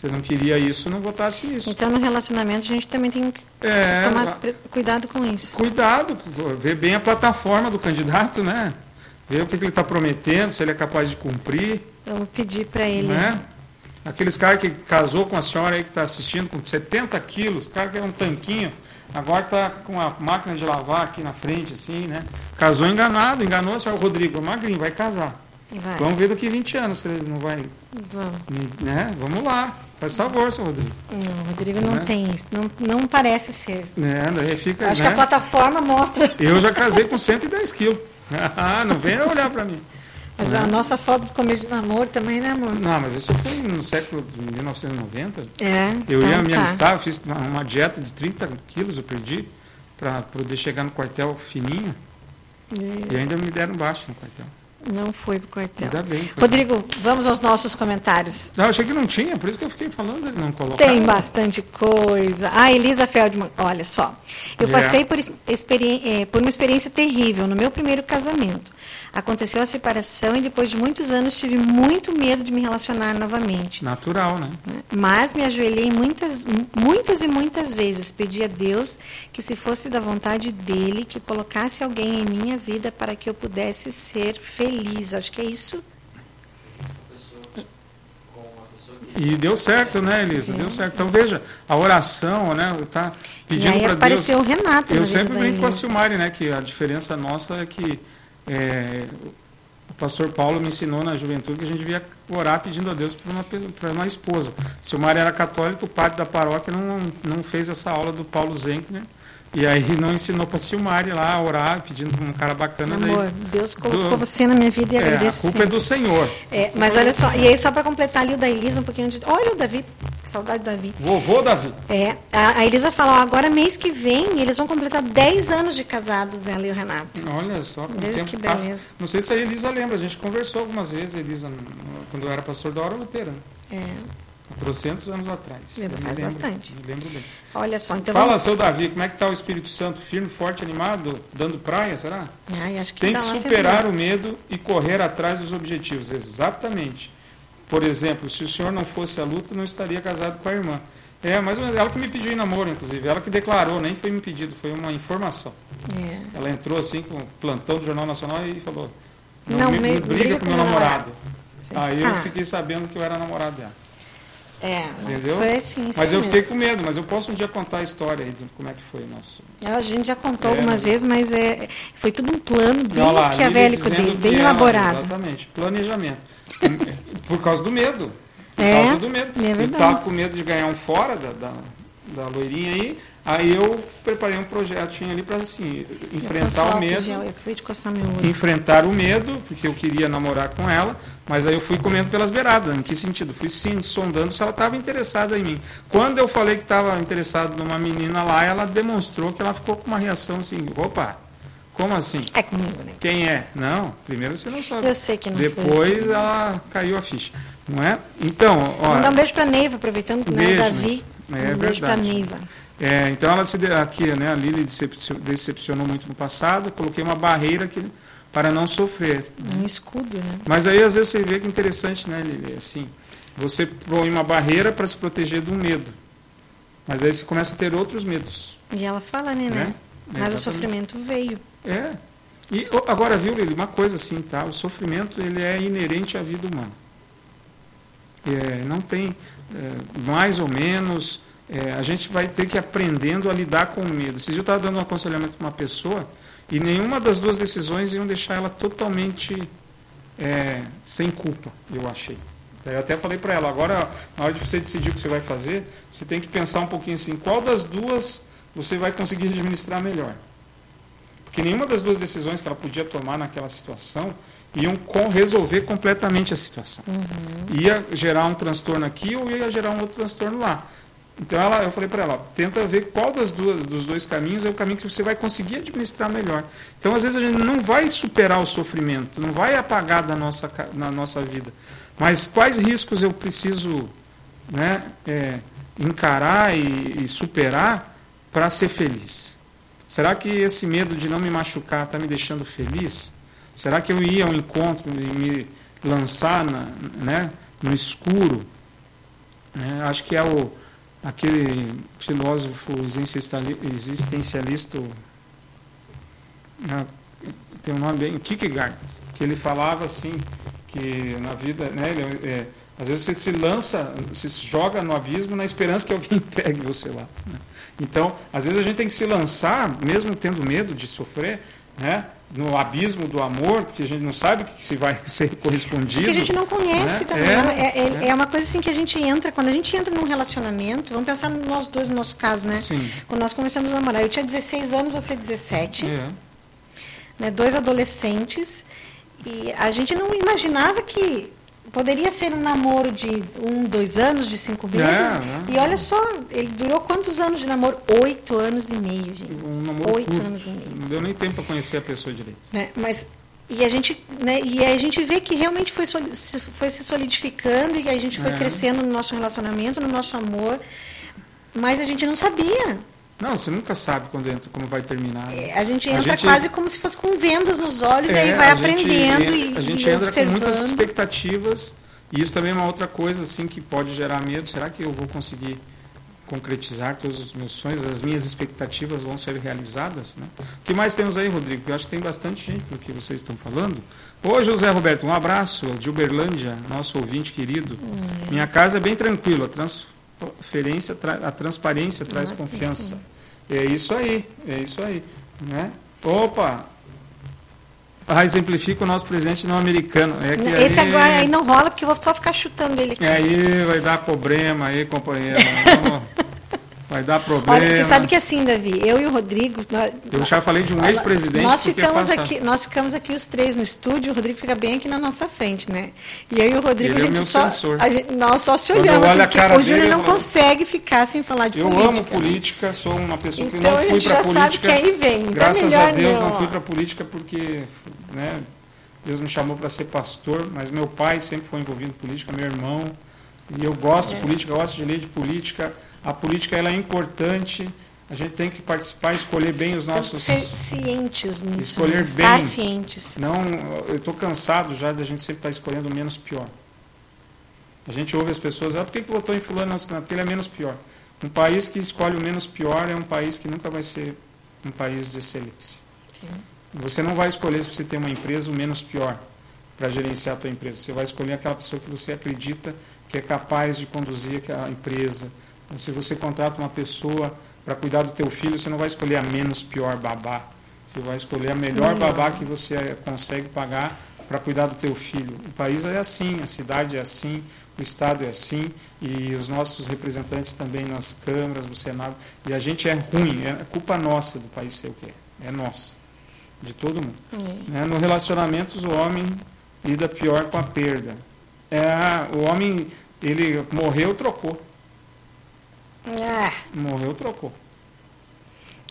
você não queria isso, não votasse isso. Então, no relacionamento, a gente também tem que É, tomar cuidado com isso. cuidado, ver bem a plataforma do candidato, né? Ver o que, ele está prometendo, se ele é capaz de cumprir, Vamos pedir para ele. né? Aqueles caras que casou com a senhora aí que está assistindo com 70 quilos, o cara que é um tanquinho, agora está com a máquina de lavar aqui na frente, assim, né? Casou enganado, enganou a senhora Rodrigo, magrinho, vai casar. Vai. Vamos ver daqui 20 anos se ele não vai. Vamos. Né? Vamos lá. Faz favor, seu Rodrigo. Não, o Rodrigo não Né? tem isso. Não, não parece ser. Né? Daí fica. Acho né? que a plataforma mostra. (laughs) Eu já casei com 110 quilos. (laughs) Ah, não venha olhar para mim. Mas a nossa foto do começo de namoro também, né, amor? Não, mas isso foi no século de 1990. É. Eu então ia me tá. alistar, fiz uma, uma dieta de 30 quilos, eu perdi, para poder chegar no quartel fininho. E ainda me deram baixo no quartel. Não foi pro quartel. Ainda bem. Rodrigo, vamos aos nossos comentários. Não, eu achei que não tinha, por isso que eu fiquei falando, ele não colocar. Tem bastante coisa. Ah, Elisa Feldman, olha só. Eu É. passei por, eh, por uma experiência terrível no meu primeiro casamento. Aconteceu a separação e depois de muitos anos tive muito medo de me relacionar novamente. Natural, né? né? Mas me ajoelhei muitas, muitas e muitas vezes. Pedi a Deus que, se fosse da vontade dele, que colocasse alguém em minha vida para que eu pudesse ser feliz. Acho que é isso. E deu certo, né, Elisa? Sim. Deu certo. Então veja, a oração, né? Tá pedindo para Deus. apareceu o Renato. Eu sempre brinco com a. Silmari, né? Que a diferença nossa é que é, o pastor Paulo me ensinou na juventude que a gente devia orar pedindo a Deus para uma, uma esposa. Silmari era católico, o padre da paróquia não, não fez essa aula do Paulo Zenkner. E aí não ensinou para Silmari lá a orar, pedindo para um cara bacana. daí- Amor, Deus colocou do- você na minha vida e é, a agradeço. culpa é sempre. do Senhor. É, mas olha só, e aí só para completar ali o da Elisa, um pouquinho antes. Olha o Davi, saudade do Davi. Vovô Davi. É, a, a Elisa fala, ó, agora mês que vem eles vão completar 10 anos de casados, ela e o Renato. Olha só como Veja tempo que passa. beleza. Não sei se a Elisa lembra, a gente conversou algumas vezes, Elisa, quando eu era pastor da Hora Luterana. É, Há trocentos anos atrás. Lembra, Eu me faz lembro, bastante. Me lembro bem. olha só, então Fala, vamos... seu Davi, como é que está o Espírito Santo? Firme, forte, animado? Dando praia, será? Ai, acho que Tem tá que superar o medo e correr atrás dos objetivos. Exatamente. Por exemplo, se o senhor não fosse a luta, não estaria casado com a irmã. É, mas ela que me pediu em namoro, inclusive. Ela que declarou, nem foi me pedido, foi uma informação. É. Ela entrou assim com o plantão do Jornal Nacional e falou: Não, Não, me, me- me briga, com meu namorado. Aí eu Ah. fiquei sabendo que eu era namorado dela. É, mas Entendeu? foi assim, Mas eu mesmo. fiquei com medo, mas eu posso um dia contar a história aí de como é que foi o nosso. A gente já contou É, algumas mas- vezes, mas é, foi tudo um plano bem lá, maquiavélico dele, bem ela- elaborado. Exatamente, planejamento. (laughs) Por causa do medo. Por É, causa do medo. é verdade. estava com medo de ganhar um fora da, da, da loirinha aí. Aí eu preparei um projetinho ali para assim, enfrentar o medo. Olho. enfrentar o medo, porque eu queria namorar com ela, mas aí eu fui comendo pelas beiradas. Em que sentido? Fui sim, sondando se ela estava interessada em mim. Quando eu falei que estava interessado numa menina lá, ela demonstrou que ela ficou com uma reação assim: opa, como assim? É comigo, né? Quem é? Não, primeiro você não sabe. Eu sei que não Depois assim. ela caiu a ficha. Não é? Então, ó. Mandar um beijo pra Neiva, aproveitando que não é o Davi. né? É um beijo verdade. Neiva. É, então ela se aqui, né, a Lili decepcio- decepcionou muito no passado, coloquei uma barreira que, para não sofrer. Um escudo, né? Mas aí às vezes você vê que é interessante, né, Lili? Assim, você põe uma barreira para se proteger do medo. Mas aí você começa a ter outros medos. E ela fala, né, né? Né? Mas o Exatamente. sofrimento veio. É. E agora, viu, Lili, uma coisa assim, tá? O sofrimento ele é inerente à vida humana. é, não tem é, mais ou menos. É, a gente vai ter que ir aprendendo a lidar com o medo. Se eu estava dando um aconselhamento para uma pessoa e nenhuma das duas decisões iam deixar ela totalmente é, sem culpa, eu achei. Eu até falei para ela, agora, na hora de você decidir o que você vai fazer, você tem que pensar um pouquinho assim, qual das duas você vai conseguir administrar melhor. Porque nenhuma das duas decisões que ela podia tomar naquela situação iam resolver completamente a situação. Uhum. Ia gerar um transtorno aqui ou ia gerar um outro transtorno lá. Então ela, eu falei para ela, tenta ver qual das duas, dos dois caminhos é o caminho que você vai conseguir administrar melhor. Então às vezes a gente não vai superar o sofrimento, não vai apagar da nossa, na nossa vida. Mas quais riscos eu preciso né, é, encarar e, e superar para ser feliz? Será que esse medo de não me machucar está me deixando feliz? Será que eu ia ao encontro e me lançar na, né, no escuro? É, acho que é o, aquele filósofo existencialista, né, tem um nome bem, Kierkegaard, que ele falava assim, que na vida, né, ele, é, às vezes você se lança, se joga no abismo na esperança que alguém (laughs) pegue você lá. Né? Então, às vezes a gente tem que se lançar, mesmo tendo medo de sofrer, né? No abismo do amor, porque a gente não sabe que se vai (laughs) ser correspondido. Porque a gente não conhece né? também. É, é, é, é, uma coisa assim que a gente entra, quando a gente entra num relacionamento, vamos pensar nós dois, no nosso caso, né? Sim. Quando nós começamos a namorar, eu tinha 16 anos, você 17. É. Né, dois adolescentes. E a gente não imaginava que poderia ser um namoro de um, dois anos, de cinco meses. É, é. E olha só, ele durou quantos anos de namoro? Oito anos e meio, gente. Um namoro Oito curto. anos e meio. Não deu nem tempo para conhecer a pessoa direito. Né? Mas e a gente, né, e a gente vê que realmente foi, foi se solidificando e a gente foi é. crescendo no nosso relacionamento, no nosso amor, mas a gente não sabia. Não, você nunca sabe quando entra, como vai terminar. Né? É, a gente entra a gente... quase como se fosse com vendas nos olhos é, e aí vai aprendendo gente, e A gente e entra observando. com muitas expectativas e isso também é uma outra coisa assim que pode gerar medo. Será que eu vou conseguir concretizar todos os meus sonhos? As minhas expectativas vão ser realizadas? Né? O que mais temos aí, Rodrigo? Eu acho que tem bastante gente no que vocês estão falando. Ô, José Roberto, um abraço de Uberlândia, nosso ouvinte querido. Hum. Minha casa é bem tranquila. Trans transferência, a transparência traz confiança. É isso aí, é isso aí. Né? Opa! Ah, exemplifica o nosso presidente não americano. É que Esse aí, agora aí não rola, porque eu vou só ficar chutando ele aqui. Aí vai dar problema aí, companheiro. Vai dar problema. Olha, você sabe que assim, Davi, eu e o Rodrigo. Nós, eu já falei de um ex-presidente. Nós ficamos aqui, nós ficamos aqui os três no estúdio, o Rodrigo fica bem aqui na nossa frente, né? E eu e o Rodrigo, Ele a gente é só. A gente, nós só se olhamos, assim, a o Júnior não consegue ficar sem falar de eu política. Eu amo política, sou uma pessoa que então, não fui para política. Sabe que aí vem. Então graças a Deus não, não fui para política porque, né? Deus me chamou para ser pastor, mas meu pai sempre foi envolvido em política, meu irmão. E eu gosto é. de política, gosto de lei de política a política ela é importante. A gente tem que participar, escolher bem os nossos. Ser cientes nisso. Escolher né? bem. Estar cientes. Não, eu estou cansado já da gente sempre estar tá escolhendo o menos pior. A gente ouve as pessoas, ah, por que, que votou em fulano? Porque ele é menos pior. Um país que escolhe o menos pior é um país que nunca vai ser um país de excelência. Sim. Você não vai escolher se você tem uma empresa o menos pior para gerenciar a tua empresa. Você vai escolher aquela pessoa que você acredita que é capaz de conduzir aquela empresa, se você contrata uma pessoa para cuidar do teu filho, você não vai escolher a menos pior babá. Você vai escolher a melhor babá que você consegue pagar para cuidar do teu filho. O país é assim, a cidade é assim, o estado é assim e os nossos representantes também nas câmaras, no Senado. E a gente é ruim, é culpa nossa do país ser o que é. É nossa, de todo mundo. Uhum. Né? No relacionamentos o homem lida pior com a perda. É, o homem ele morreu, trocou. Ah. Morreu, trocou.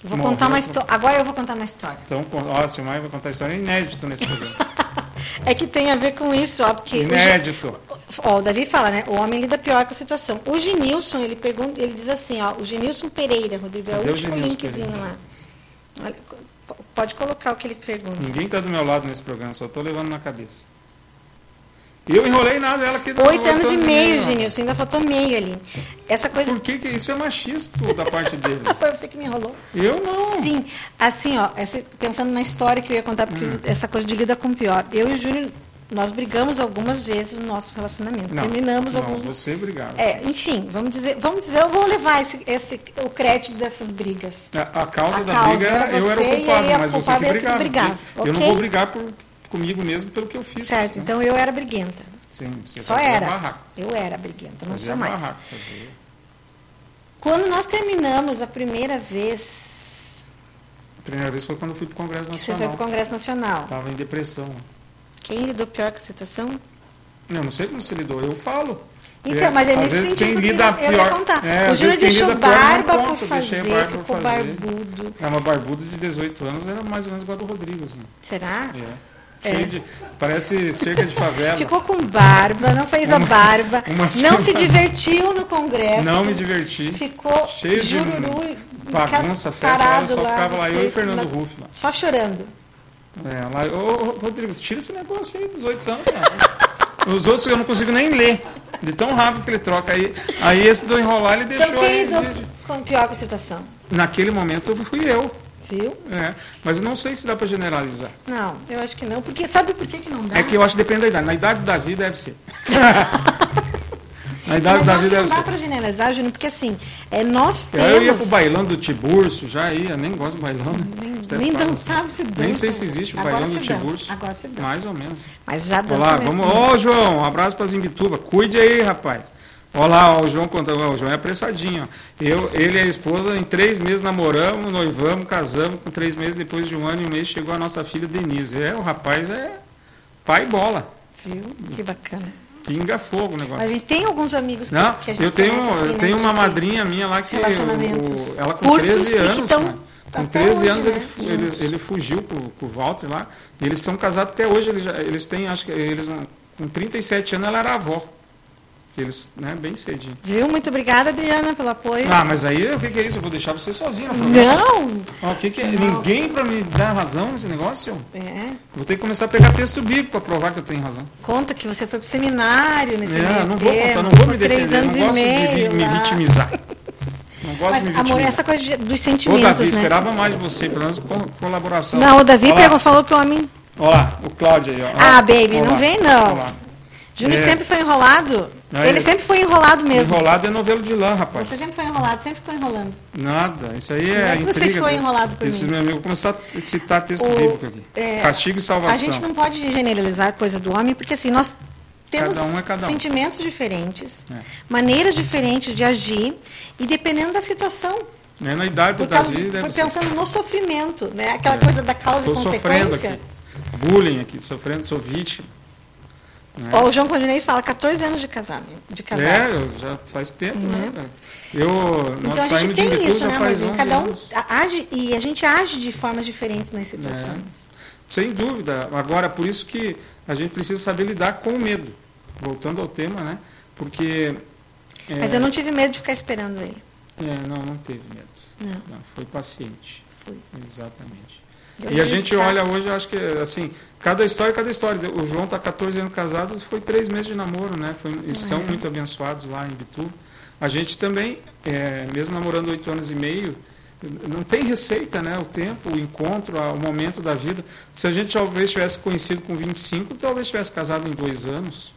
Vou Morreu, contar uma história. Agora eu vou contar uma história. Então, ó, a Silmar vai contar história inédito nesse programa. (laughs) é que tem a ver com isso, ó, porque inédito. O, ó, o Davi fala, né? O homem lida pior com a situação. O Genilson, ele pergunta, ele diz assim, ó, o Genilson Pereira, Rodrigo, é o último linkzinho Pereira. lá. Olha, pode colocar o que ele pergunta. Ninguém está do meu lado nesse programa, só estou levando na cabeça. E eu enrolei nada, ela que Oito anos e meio, Genilson, ainda faltou meio ali. Essa coisa. Por que, que isso é machista da parte dele? (laughs) Foi você que me enrolou. Eu não. Sim, assim, ó, essa, pensando na história que eu ia contar, porque hum. essa coisa de lida com pior. Eu e o Júnior, nós brigamos algumas vezes no nosso relacionamento. Não, Terminamos não, alguns. você brigava. É, enfim, vamos dizer, vamos dizer, eu vou levar esse, esse, o crédito dessas brigas. A, a causa A da causa briga era eu era o e culpado, mas você que é que brigava. brigava, Eu não vou brigar por, comigo mesmo pelo que eu fiz. Certo, né? então eu era briguenta. Sim, você Só era. barraco. Eu era briguenta, não Fazia sou mais. barraco. Fazia. Quando nós terminamos a primeira vez A primeira vez foi quando eu fui pro Congresso que você foi Nacional. para o Congresso Nacional, Tava em depressão. quem lidou pior com a situação? Eu não sei como você lidou, eu falo. Então, É, mas é nesse vezes sentido quem que lida eu ia pior. contar. É, o Júlio deixou lida pior barba por fazer, barba ficou fazer. barbudo. É uma barbuda de 18 anos, era mais ou menos igual a do Rodrigo, assim. Será? É. É. De, parece cerca de favela. Ficou com barba, não fez a barba, (laughs) uma não semana. se divertiu no Congresso. Não me diverti. Ficou Cheio de jururu, bagunça, festa, parado só lá, ficava lá eu e Fernando lá- Ruff lá. Só chorando. É, lá, ô, ô, Rodrigo, tira esse negócio aí, 18 anos, cara. Os outros eu não consigo nem ler, de tão rápido que ele troca. Aí, aí esse do enrolar ele deixou Então quem aí. de- com pior a situação? Naquele momento fui eu. Viu? É, mas eu não sei se dá para generalizar. Não, eu acho que não. Porque sabe por que, que não dá? É que eu acho que depende da idade. Na idade da vida deve ser. (laughs) Na idade Mas da vida não dá para generalizar, Júnior, porque assim, é, nós temos. Eu ia pro bailão do Tiburcio, já ia, nem gosto de bailão. Nem falo. dançava, você dança. Nem sei se existe o Agora bailão do Tiburcio. Agora você dança. Mais ou menos. Mas já dança. Olá, mesmo. vamos. Ô, João, um abraço para Zimbituba. Cuide aí, rapaz. Olha lá, o João contando. O João é apressadinho. ó. Eu, ele e a esposa, em três meses namoramos, noivamos, casamos. Com três meses, depois de um ano e um mês, chegou a nossa filha Denise. É, o rapaz é pai bola. Viu? Que bacana. Pinga fogo o negócio. A gente tem alguns amigos que, Não, que a gente eu tenho, conhece assim, eu né, tenho que uma madrinha minha lá que. relacionamentos o- ela com curtos 13 e que anos. tão mano. com até 13 hoje, anos né, ele, ele, ele fugiu com, com o Walter lá. E eles são casados até hoje. Eles, já- eles têm, acho que eles com 37 anos ela era avó. Eles, né, bem cedinho. Viu? Muito obrigada, Adriana, pelo apoio. Ah, mas aí o que, que é isso? Eu vou deixar você sozinha. Não! O que, que é? Ninguém para me dar razão nesse negócio? É. Vou ter que começar a pegar texto bíblico para provar que eu tenho razão. Conta que você foi pro seminário nesse É, meio não vou tempo, contar, não vou me defender, anos não e gosto de meio vi- me lá. vitimizar. Não gosto Mas, de me amor, vitimizar. essa coisa de- dos Ô, sentimentos, Davi, né? esperava mais de você, pelo menos colaboração. Não, o Davi pegou, falou. Olha lá, o Cláudio aí, ó. Ah, baby, ó não vem não. ó lá. Júnior É. sempre foi enrolado. Não, ele ele- sempre foi enrolado mesmo. Enrolado é novelo de lã, rapaz. Você sempre foi enrolado, sempre ficou enrolando. Nada, isso aí é é que você intriga. foi do- enrolado por Esses mim. meus amigos, vou começar a citar texto O- bíblico aqui. é, Castigo e A salvação. gente não pode generalizar a coisa do homem, porque assim, nós temos um é um. sentimentos diferentes, É. maneiras diferentes de agir, e dependendo da situação. É, na idade do Por causa, Davi, deve por ser. pensando no sofrimento, né? Aquela É. coisa da causa Estou e sofrendo consequência. aqui. Bullying aqui, sofrendo, sou vítima. Né? Ó, o João Condinês fala 14 anos de casado. De É, já faz tempo, né? cara? Eu, Então nós a gente tem isso, né? 11 Cada um anos. age e a gente age de formas diferentes nas situações. Sem dúvida. Agora, por isso que a gente precisa saber lidar com o medo. Voltando ao tema, né? Porque. é, Mas eu não tive medo de ficar esperando ele. é, não, não teve medo. Não. Não, foi paciente. Foi. Exatamente. E a gente ficar- olha hoje, acho que assim, cada história, é cada história. O João está 14 anos casado, foi três meses de namoro, né? Foi, são É. muito abençoados lá em Bituba. A gente também, é, mesmo namorando oito anos e meio, não tem receita, né? O tempo, o encontro, o momento da vida. Se a gente talvez tivesse conhecido com 25, talvez tivesse casado em dois anos.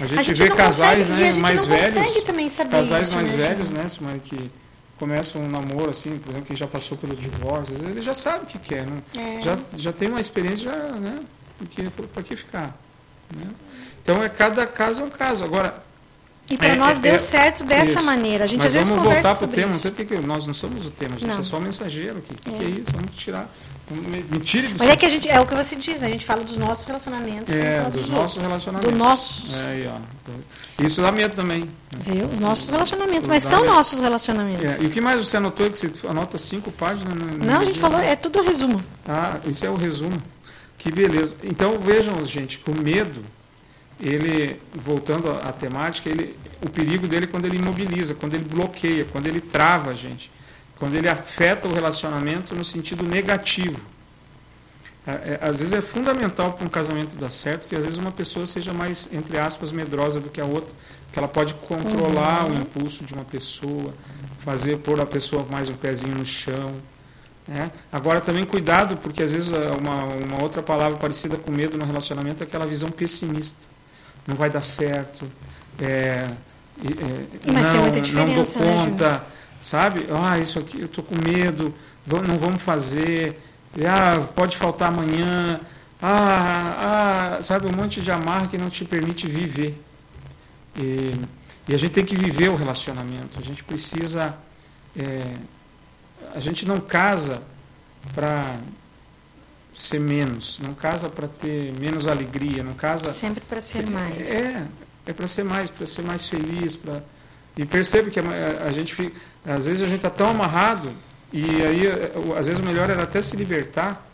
A gente, A gente vê casais consegue- a né, gente mais velhos. consegue também saber casais isso, mais né, velhos, né, que começam um namoro, assim, por exemplo, que já passou pelo divórcio, ele já sabe o que quer, né? É. Já, já tem uma experiência, já, né? Para que ficar? Né? Então, é, cada caso é um caso. Agora, E para É, nós é, deu é, certo dessa isso. maneira. A gente mas às vezes vamos conversa voltar para o tema. Não sei porque nós não somos o tema, a gente Não. é só mensageiro. O que, que É. é isso? Vamos tirar. Me, me tire Mas é que a gente, é o que você diz, né? a gente fala dos nossos relacionamentos. É, dos outros. nossos relacionamentos. Do nossos. É, aí. Isso dá medo também. né? Viu? Os nossos relacionamentos. Mas são medo. nossos relacionamentos. É, e o que mais você anotou é que você anota cinco páginas? no- no- Não, a gente falou, é tudo resumo. Ah, isso é o resumo. Que beleza. Então vejam, gente, o medo, ele, voltando à, à temática, ele, o perigo dele é quando ele imobiliza, quando ele bloqueia, quando ele trava a gente, quando ele afeta o relacionamento no sentido negativo. É, é, às vezes é fundamental para um casamento dar certo que às vezes uma pessoa seja mais, entre aspas, medrosa do que a outra, que ela pode controlar o impulso de uma pessoa, fazer pôr a pessoa mais um pezinho no chão, É. Agora também cuidado, porque às vezes uma, uma outra palavra parecida com medo no relacionamento é aquela visão pessimista. Não vai dar certo. É, é, Mas não, tem muita diferença, não dou né, conta, né, sabe? Ah, isso aqui eu estou com medo, não vamos fazer. Ah, pode faltar amanhã. Ah, ah, sabe, um monte de amarra que não te permite viver. E, e a gente tem que viver o relacionamento. A gente precisa. É, a gente não casa para ser menos, não casa para ter menos alegria, não casa. Sempre para ser mais. É, é para ser mais, para ser mais feliz, para e percebe que a, a, gente fica, às vezes a gente está tão amarrado e aí às vezes o melhor era até se libertar,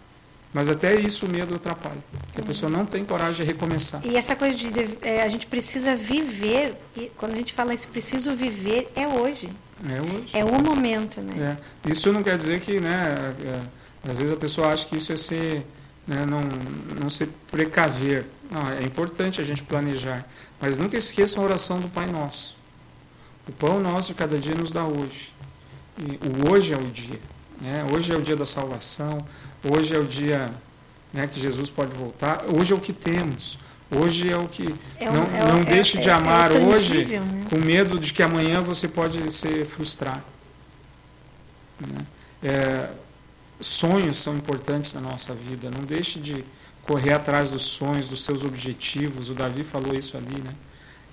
mas até isso o medo atrapalha, porque a pessoa não tem coragem de recomeçar. E essa coisa de é, a gente precisa viver, e quando a gente fala isso, preciso viver, é hoje. É hoje. É o momento, né? É. Isso não quer dizer que, né, é, às vezes a pessoa acha que isso é ser, né, não, não se precaver. Não, é importante a gente planejar. Mas nunca esqueça a oração do Pai Nosso. O pão nosso de cada dia nos dá hoje. E o hoje é o dia. Né? Hoje é o dia da salvação. Hoje é o dia né, que Jesus pode voltar. Hoje é o que temos. Hoje é o que. É um, não é, não é, deixe de é amar tangível, hoje né? com medo de que amanhã você pode ser frustrado. Né? É, sonhos são importantes na nossa vida. Não deixe de correr atrás dos sonhos, dos seus objetivos. O Davi falou isso ali, né?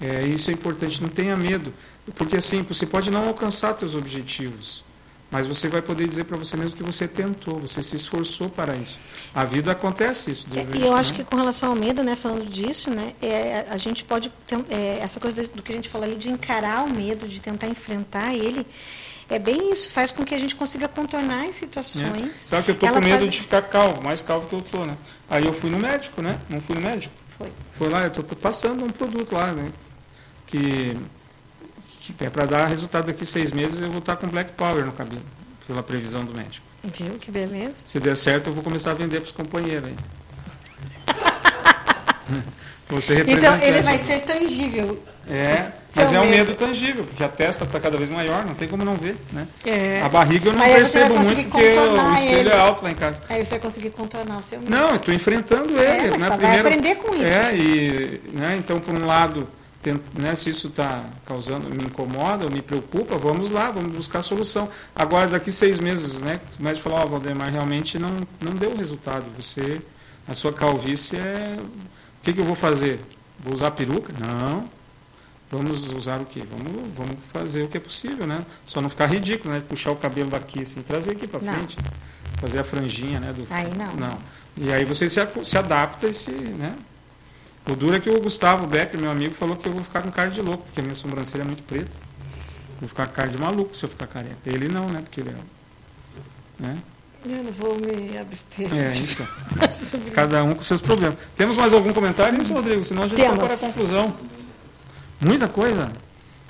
É, isso é importante. Não tenha medo, porque assim você pode não alcançar seus objetivos, mas você vai poder dizer para você mesmo que você tentou, você se esforçou para isso. A vida acontece isso. É, e eu acho que com relação ao medo, né, falando disso, né, é, a gente pode ter, é, essa coisa do, do que a gente falou ali de encarar o medo, de tentar enfrentar ele. É bem isso, faz com que a gente consiga contornar as situações. É. Só que eu tô com medo fazem... de ficar calvo, mais calvo que eu tô, né? Aí eu fui no médico, né? Não fui no médico. Foi. Foi lá, eu tô passando um produto lá, né? Que, que é para dar resultado daqui seis meses, eu vou estar com Black Power no cabelo, pela previsão do médico. Viu? Que beleza. Se der certo, eu vou começar a vender para os companheiros aí. (laughs) Então ele vai ser tangível. É, mas é um medo tangível, porque a testa está cada vez maior, não tem como não ver. Né? É. A barriga eu não Aí percebo muito porque o espelho ele. é alto lá em casa. Aí você vai conseguir contornar o seu medo. Não, eu estou enfrentando é, ele. Mas né? tá, Primeiro, vai aprender com isso. É, e, né, então, por um lado, né, se isso está causando, me incomoda, me preocupa, vamos lá, vamos buscar solução. Agora, daqui seis meses, né, o médico falou, ó, oh, Valdemar, realmente não, não deu resultado. Você, a sua calvície é... O que, que eu vou fazer? Vou usar peruca? Não. Vamos usar o quê? Vamos, vamos fazer o que é possível, né? Só não ficar ridículo, né? Puxar o cabelo daqui, assim, trazer aqui para frente. Fazer a franjinha, né? Do... Aí não. Não. E aí você se, se adapta e se, né? O duro é que o Gustavo Becker, meu amigo, falou que eu vou ficar com cara de louco, porque a minha sobrancelha é muito preta. Vou ficar com cara de maluco se eu ficar careca. Ele não, né? Porque ele é. Né? Eu não vou me abster. É, então. (laughs) Cada um com seus problemas. Temos mais algum comentário, isso, Rodrigo? Senão a gente vai para a conclusão. Muita coisa.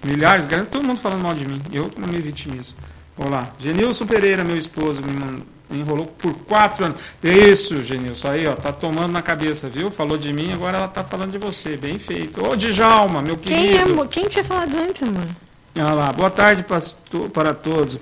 Milhares, garanto todo mundo falando mal de mim. Eu não me vitimizo. Vamos lá. Genilson Pereira, meu esposo, me, mandou, enrolou por quatro anos. Isso, Genilson, aí, ó, tá tomando na cabeça, viu? Falou de mim, agora ela tá falando de você. Bem feito. Ô, Djalma, meu querido. Quem, é, quem tinha falado antes, mano? Olha lá. Boa tarde para todos.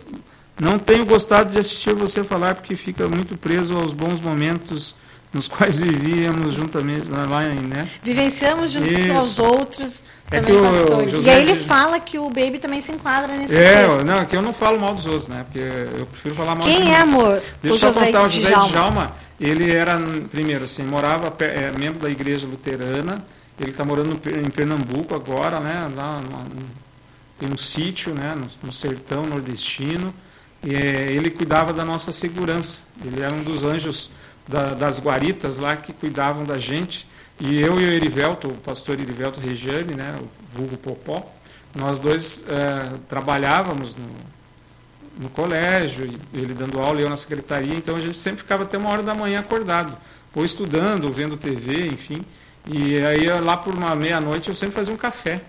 Não tenho gostado de assistir você falar porque fica muito preso aos bons momentos nos quais vivíamos juntamente lá em, né? Vivenciamos junto Isso. aos outros é também, pastores. E aí ele fala que o Baby também se enquadra nesse é, texto. Não, que eu não falo mal dos outros, né? Porque eu prefiro falar mal Quem de é, amor? Deixa eu só contar, o José Djalma. Djalma, ele era, primeiro, assim, morava, é, membro da igreja luterana, ele está morando em Pernambuco agora, né? Lá, tem um sítio, né? No, no sertão nordestino, e é, ele cuidava da nossa segurança. Ele era um dos anjos da, das guaritas lá que cuidavam da gente. E eu e o Erivelto, o pastor Erivelto Regiane, né, o vulgo Popó, nós dois é, trabalhávamos no, no colégio, ele dando aula e eu na secretaria, então a gente sempre ficava até uma hora da manhã acordado, ou estudando, ou vendo TV, enfim. E aí lá por uma meia-noite eu sempre fazia um café.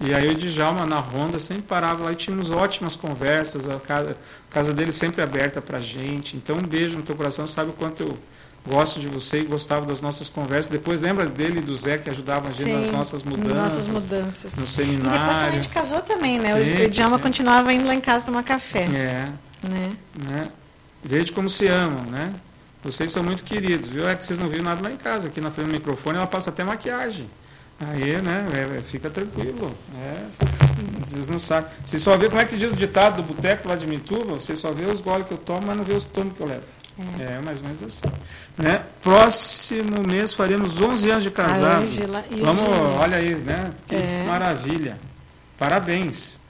E aí o Djalma na ronda sempre parava lá e tínhamos ótimas conversas, a casa, a casa dele sempre aberta para gente. Então um beijo no teu coração, sabe o quanto eu gosto de você e gostava das nossas conversas. Depois lembra dele e do Zé que ajudavam a gente sim, nas nossas mudanças. Nossas mudanças. No seminário. E depois quando a gente casou também, né? Sim, o Djalma continuava indo lá em casa tomar café. É. Né? né? Veja como se amam, né? Vocês são muito queridos, viu? É que vocês não viram nada lá em casa. Aqui na frente do microfone ela passa até maquiagem. Aí, né? É, fica tranquilo. É, vocês não sabem. Você só vê como é que diz o ditado do boteco lá de Mituba, você só vê os goles que eu tomo, mas não vê os tomos que eu levo. É. é, mais ou menos assim. Né? Próximo mês faremos 11 anos de casado. Vamos, olha aí, né? Que é. maravilha. Parabéns.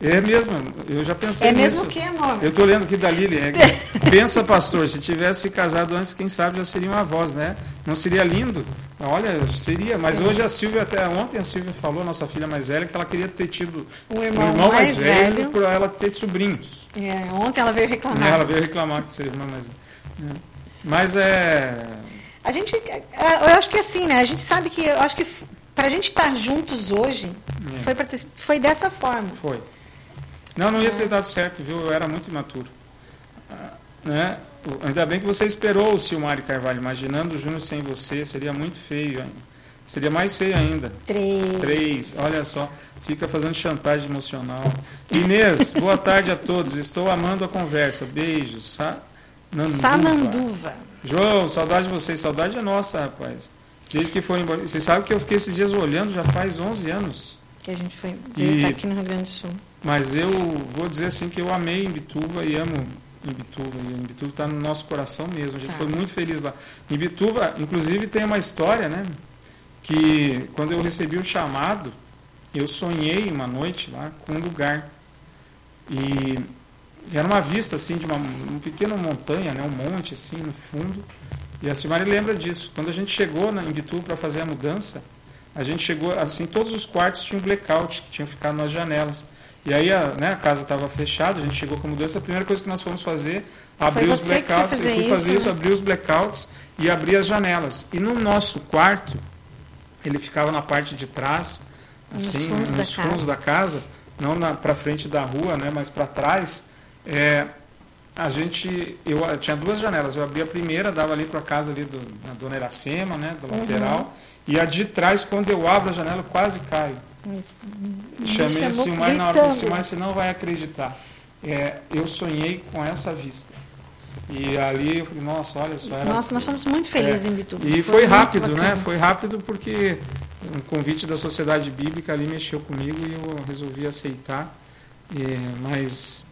É mesmo, eu já pensei É mesmo nisso. que, amor? Eu estou lendo aqui da Lili. É, (laughs) pensa, pastor, se tivesse casado antes, quem sabe já seria uma voz, né? Não seria lindo? Olha, seria. Mas Sim. hoje a Silvia, até ontem a Silvia falou, nossa filha mais velha, que ela queria ter tido um irmão, um irmão mais, mais velho, velho para ela ter sobrinhos. É, ontem ela veio reclamar. ela veio reclamar que seria irmã mais velha. É. Mas é... A gente, é, eu acho que assim, né? A gente sabe que, eu acho que para a gente estar juntos hoje, é. foi, ter, foi dessa forma. Foi. Não, não ia ter dado certo, viu? Eu era muito imaturo. Ah, né? Ainda bem que você esperou o Silmar Carvalho. Imaginando o Júnior sem você, seria muito feio. Seria mais feio ainda. Três. Três, olha só. Fica fazendo chantagem emocional. Inês, (laughs) boa tarde a todos. Estou amando a conversa. Beijos. Sa Nanduva. Samanduva. João, saudade de vocês. Saudade é nossa, rapaz. Desde que foi embora. Você sabe que eu fiquei esses dias olhando, já faz 11 anos. Que a gente foi e... aqui no Rio Grande do Sul. Mas eu vou dizer assim que eu amei Imbituva e amo Imbituva. E Imbituva está no nosso coração mesmo. A gente tá. foi muito feliz lá. Imbituva, inclusive, tem uma história, né? Que quando eu recebi o chamado, eu sonhei uma noite lá com um lugar. E era uma vista assim de uma, uma pequena montanha, né? um monte assim no fundo. E a Silmari lembra disso. Quando a gente chegou na Imbituva para fazer a mudança, a gente chegou assim, todos os quartos tinham blackout, que tinham ficado nas janelas. E aí a, né, a casa estava fechada, a gente chegou com mudança, a primeira coisa que nós fomos fazer, abrir os blackouts, eu fui fazer isso, né? abrir os blackouts e abrir as janelas. E no nosso quarto, ele ficava na parte de trás, assim, nos fundos, nos da, fundos casa. da, casa. não para frente da rua, né, mas para trás. É, a gente, eu tinha duas janelas, eu abri a primeira, dava ali para a casa ali do, na Dona Iracema, né, do lateral, uhum. e a de trás, quando eu abro a janela, eu quase caio. Chamei a Silmar na hora que Silmar você não vai acreditar. É, eu sonhei com essa vista. E ali eu falei, nossa, olha só. Era... Nossa, nós somos muito felizes é, em Bituba. E foi, foi rápido, né? Foi rápido porque um convite da Sociedade Bíblica ali mexeu comigo e eu resolvi aceitar. É, mas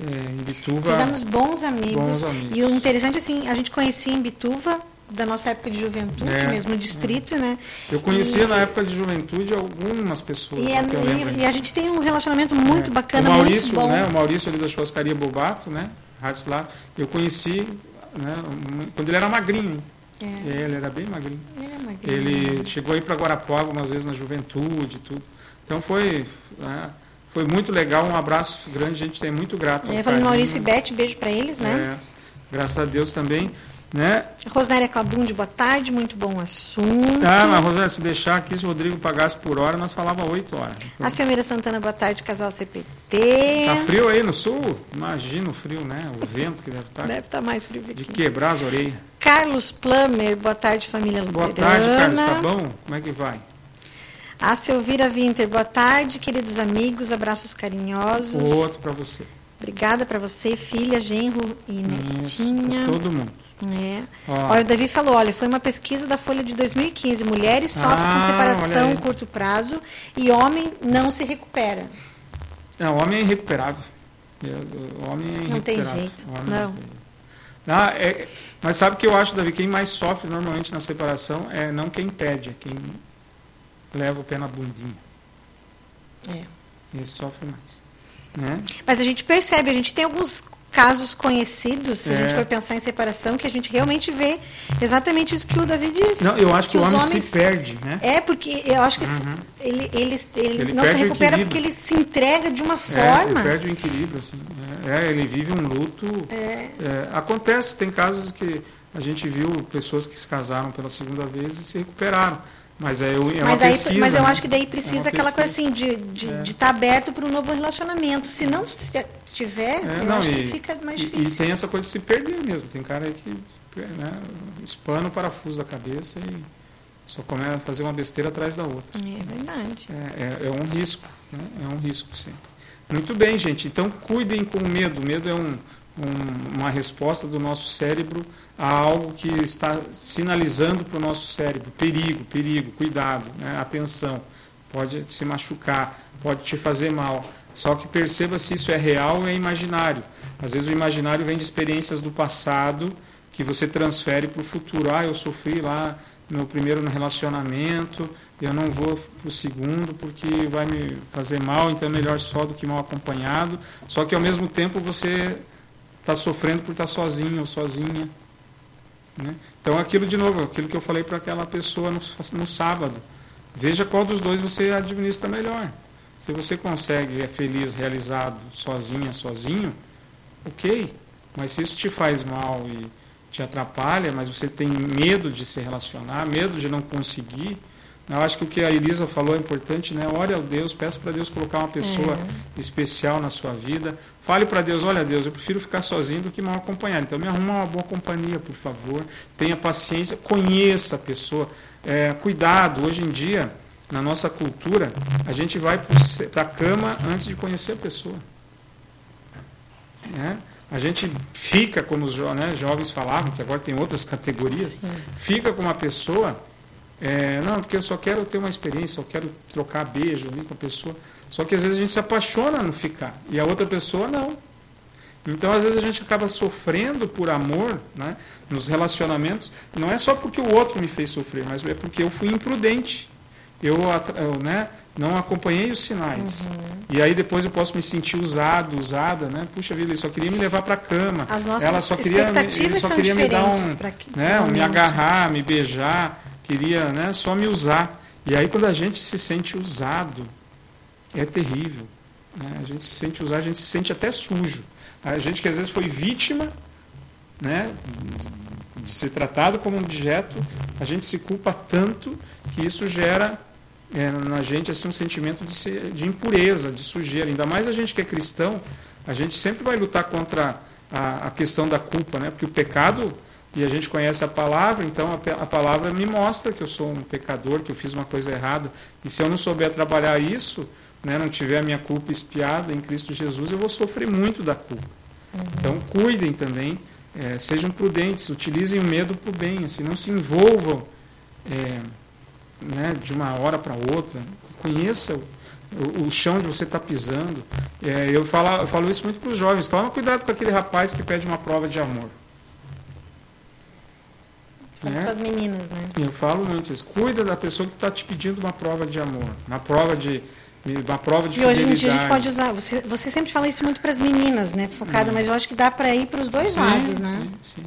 é, em Bituva. Fizemos bons amigos. Bons amigos. E o interessante, assim, a gente conhecia em Bituva da nossa época de juventude, é, mesmo distrito, é. né? Eu conhecia e, na época de juventude algumas pessoas. E, é, e, e a gente tem um relacionamento muito é. bacana, o Maurício, muito bom. Né, o Maurício ali da churrascaria Bobato, né? lá, eu conheci né, quando ele era magrinho. É. Ele era bem magrinho. Ele, é magrinho. ele chegou aí para Guarapuava algumas vezes na juventude tudo. Então foi, né, foi muito legal, um abraço grande, a gente tem muito grato. É, falando Maurício e Beth, beijo para eles, né? É, graças a Deus também. Né? Rosária Clabunde, boa tarde, muito bom assunto. Ah, mas Rosária, se deixar aqui, se o Rodrigo pagasse por hora, nós falava oito horas. A Silmeira Santana, boa tarde, casal CPT. Tá frio aí no sul? Imagina o frio, né? O vento que deve estar. Deve estar mais frio aqui. De quebrar as orelhas. Carlos Plummer, boa tarde, família Luterana. Boa tarde, Carlos, tá bom? Como é que vai? A Silvira Winter, boa tarde, queridos amigos, abraços carinhosos. Outro para você. Obrigada para você, filha, genro e netinha. Isso, todo mundo. É. Olha, o Davi falou, olha, foi uma pesquisa da Folha de 2015. Mulheres sofrem ah, com separação curto prazo e homem não se recupera. Não, o homem é irrecuperável. O homem é Não tem jeito. Não. Ah, é, mas sabe o que eu acho, Davi? Quem mais sofre normalmente na separação é não quem pede, é quem leva o pé na bundinha. É. Esse sofre mais. Né? Mas a gente percebe, a gente tem alguns casos conhecidos, se é. a gente é. for pensar em separação, que a gente realmente vê exatamente isso que o Davi disse. Não, eu acho que, que o homem homens... se perde, né? É, porque eu acho que uhum. ele, ele, ele, ele, não se recupera porque ele se entrega de uma forma. É, ele perde o equilíbrio, assim. É, é ele vive um luto. É. é. acontece, tem casos que a gente viu pessoas que se casaram pela segunda vez e se recuperaram. Mas é, é mas aí, pesquisa, Mas eu né? acho que daí precisa é aquela coisa assim, de estar de, é. de tá aberto para um novo relacionamento. Se não tiver, é, eu não, acho e, que fica mais difícil. E, tem essa coisa de se perder mesmo. Tem cara aí que né, espana o parafuso da cabeça e só começa a fazer uma besteira atrás da outra. É verdade. É, é, é um risco, né? é um risco sempre. Muito bem, gente. Então cuidem com o medo. O medo é um, um, uma resposta do nosso cérebro a algo que está sinalizando para o nosso cérebro: perigo, perigo, cuidado, né? atenção. Pode se machucar, pode te fazer mal. Só que perceba se isso é real ou é imaginário. Às vezes o imaginário vem de experiências do passado que você transfere para o futuro. Ah, eu sofri lá no primeiro relacionamento, eu não vou para o segundo porque vai me fazer mal, então é melhor só do que mal acompanhado. Só que ao mesmo tempo você está sofrendo por estar tá sozinho ou sozinha. Né? Então aquilo de novo, aquilo que eu falei para aquela pessoa no, no sábado. Veja qual dos dois você administra melhor. Se você consegue, é feliz, realizado, sozinha, sozinho, ok. Mas se isso te faz mal e te atrapalha, mas você tem medo de se relacionar, medo de não conseguir, eu acho que o que a Elisa falou é importante, né? Ore ao Deus, peça para Deus colocar uma pessoa é. especial na sua vida. Fale para Deus, olha Deus, eu prefiro ficar sozinho do que mal acompanhado. Então me arruma uma boa companhia, por favor. Tenha paciência, conheça a pessoa. É, cuidado, hoje em dia, na nossa cultura, a gente vai para a cama antes de conhecer a pessoa. Né? A gente fica, como os jo né, jovens falavam, que agora tem outras (laughs) categorias, Sim. fica com uma pessoa é, não, porque eu só quero ter uma experiência, só quero trocar beijo ali com a pessoa. Só que às vezes a gente se apaixona no ficar e a outra pessoa não. Então às vezes a gente acaba sofrendo por amor né, nos relacionamentos. Não é só porque o outro me fez sofrer, mas é porque eu fui imprudente. Eu, eu né, não acompanhei os sinais. Uhum. E aí depois eu posso me sentir usado, usada, né? Puxa vida, ele só queria me levar para a cama. Ela só queria, ele só queria me dar um, que, né, me agarrar, me beijar queria né, só me usar. E aí, quando a gente se sente usado, é terrível. Né? A gente se sente usado, a gente se sente até sujo. A gente que às vezes foi vítima né, de ser tratado como um objeto, a gente se culpa tanto que isso gera é, na gente assim, um sentimento de, ser, de impureza, de sujeira. Ainda mais a gente que é cristão, a gente sempre vai lutar contra a, a questão da culpa, né? porque o pecado e a gente conhece a palavra, então a, a, palavra me mostra que eu sou um pecador, que eu fiz uma coisa errada. E se eu não souber trabalhar isso, né, não tiver a minha culpa espiada em Cristo Jesus, eu vou sofrer muito da culpa. Uhum. Então cuidem também, é, sejam prudentes, utilizem o medo para o bem, assim, não se envolvam é, né, de uma hora para outra. Conheça o, o, chão onde você está pisando. É, eu, falo, eu falo isso muito para os jovens, toma cuidado com aquele rapaz que pede uma prova de amor. Né? para as meninas, né? Eu falo muito isso. Cuida da pessoa que está te pedindo uma prova de amor, uma prova de uma prova de e hoje em dia a gente pode usar. Você, você sempre fala isso muito para as meninas, né? Focada, hum. mas eu acho que dá para ir para os dois sim, lados, né? Sim, sim.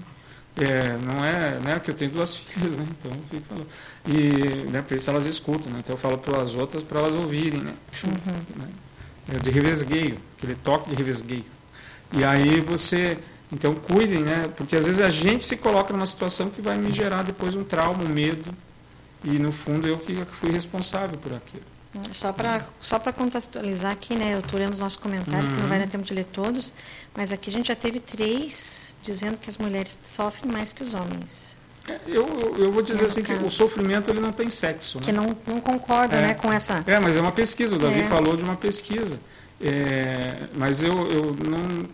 É, não é, né? Que eu tenho duas (laughs) filhas, né? Então eu fico falando. E né, para isso elas escutam, né? Então eu falo para as outras para elas ouvirem, né? Uhum. né? É de revesgueio, aquele toque de revesgueio. E aí você então cuidem, né? Porque às vezes a gente se coloca numa situação que vai me gerar depois um trauma, um medo. E no fundo eu que fui responsável por aquilo. Só para só contextualizar aqui, né? Eu estou lendo os nossos comentários, uhum. que não vai dar tempo de ler todos, mas aqui a gente já teve três dizendo que as mulheres sofrem mais que os homens. É, eu, eu vou dizer assim caso. que o sofrimento ele não tem sexo. Né? Que não, não concorda é. né, com essa. É, mas é uma pesquisa, o Davi é. falou de uma pesquisa. É, mas eu, eu não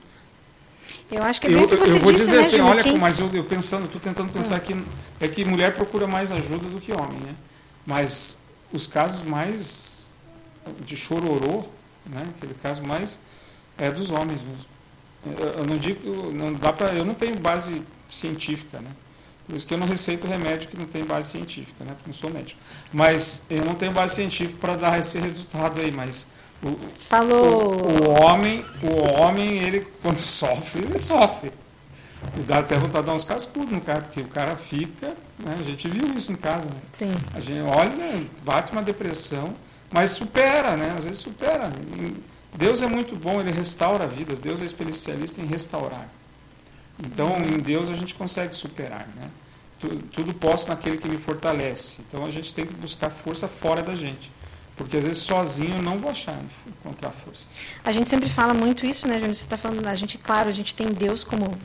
eu acho que é bem eu, que você eu vou disse, dizer né, assim, olha, quem... mas eu, eu pensando, estou tentando pensar que é que mulher procura mais ajuda do que homem, né? Mas os casos mais de chororô, né? Aquele caso mais é dos homens mesmo. Eu não digo, não dá para, eu não tenho base científica, né? Por isso que eu não receito remédio que não tem base científica, né? Porque não sou médico. Mas eu não tenho base científica para dar esse resultado aí, mas o, Falou. O, o, homem, o homem, ele (laughs) quando sofre, ele sofre. E dá até vontade de dar uns cascudos no cara, porque o cara fica, né? a gente viu isso em casa, né? Sim. A gente olha, bate uma depressão, mas supera, né? Às vezes supera. Deus é muito bom, ele restaura vidas, Deus é especialista em restaurar. Então, em Deus a gente consegue superar, né? Tudo posso naquele que me fortalece. Então a gente tem que buscar força fora da gente. Porque às vezes sozinho eu não vou achar encontrar forças. A gente sempre fala muito isso, né, Júnior? Você está falando, a gente, claro, a gente tem Deus como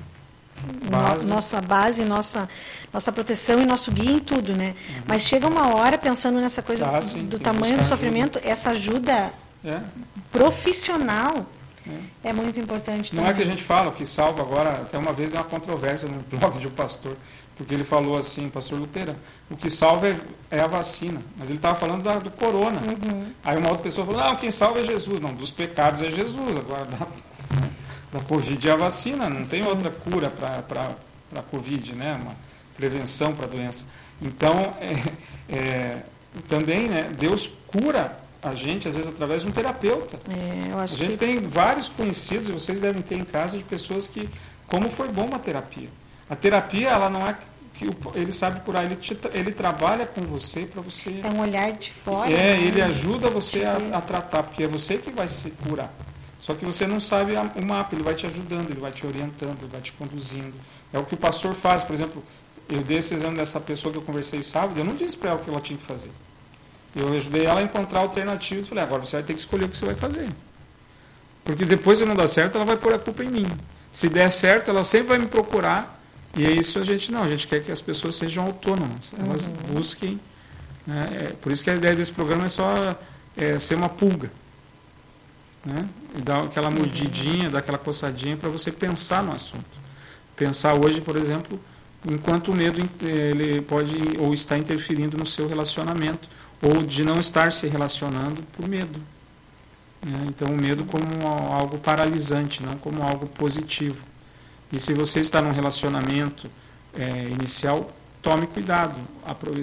base. No, nossa base, nossa, nossa proteção e nosso guia em tudo, né? Uhum. Mas chega uma hora, pensando nessa coisa tá, do, do tamanho do sofrimento, ajuda. essa ajuda É. profissional é. muito importante. Não também. é que a gente fala que salva agora, até uma vez deu uma controvérsia no (laughs) blog de um pastor, porque ele falou assim, pastor Luterano, o que salva é, é a vacina, mas ele estava falando da, do corona. Uhum. Aí uma outra pessoa falou, não, quem salva é Jesus. Não, dos pecados é Jesus, agora da, da Covid é a vacina, não tem outra cura para a Covid, né? uma prevenção para a doença. Então, (laughs) é, é, também né, Deus cura a gente, às vezes, através de um terapeuta. É, a gente que... tem vários conhecidos, e vocês devem ter em casa, de pessoas que, como foi bom uma terapia. A terapia, ela não é que ele sabe curar, ele, te, ele trabalha com você para você. É um olhar de fora. É, né? ele ajuda você a, a, tratar, porque é você que vai se curar. Só que você não sabe o mapa, ele vai te ajudando, ele vai te orientando, ele vai te conduzindo. É o que o pastor faz, por exemplo, eu dei esse exame dessa pessoa que eu conversei sábado, eu não disse para ela o que ela tinha que fazer. Eu ajudei ela a encontrar alternativas. Falei, agora você vai ter que escolher o que você vai fazer. Porque depois, se não dá certo, ela vai pôr a culpa em mim. Se der certo, ela sempre vai me procurar. E é isso a gente não. A gente quer que as pessoas sejam autônomas. Elas uhum. busquem. Né? É, por isso que a ideia desse programa é só é, ser uma pulga. Né? E dar aquela uhum. mordidinha, dar aquela coçadinha para você pensar no assunto. Pensar hoje, por exemplo, enquanto o medo ele pode ou está interferindo no seu relacionamento ou de não estar se relacionando por medo. Né? Então, o medo como algo paralisante, não como algo positivo. E se você está num relacionamento é, inicial, tome cuidado.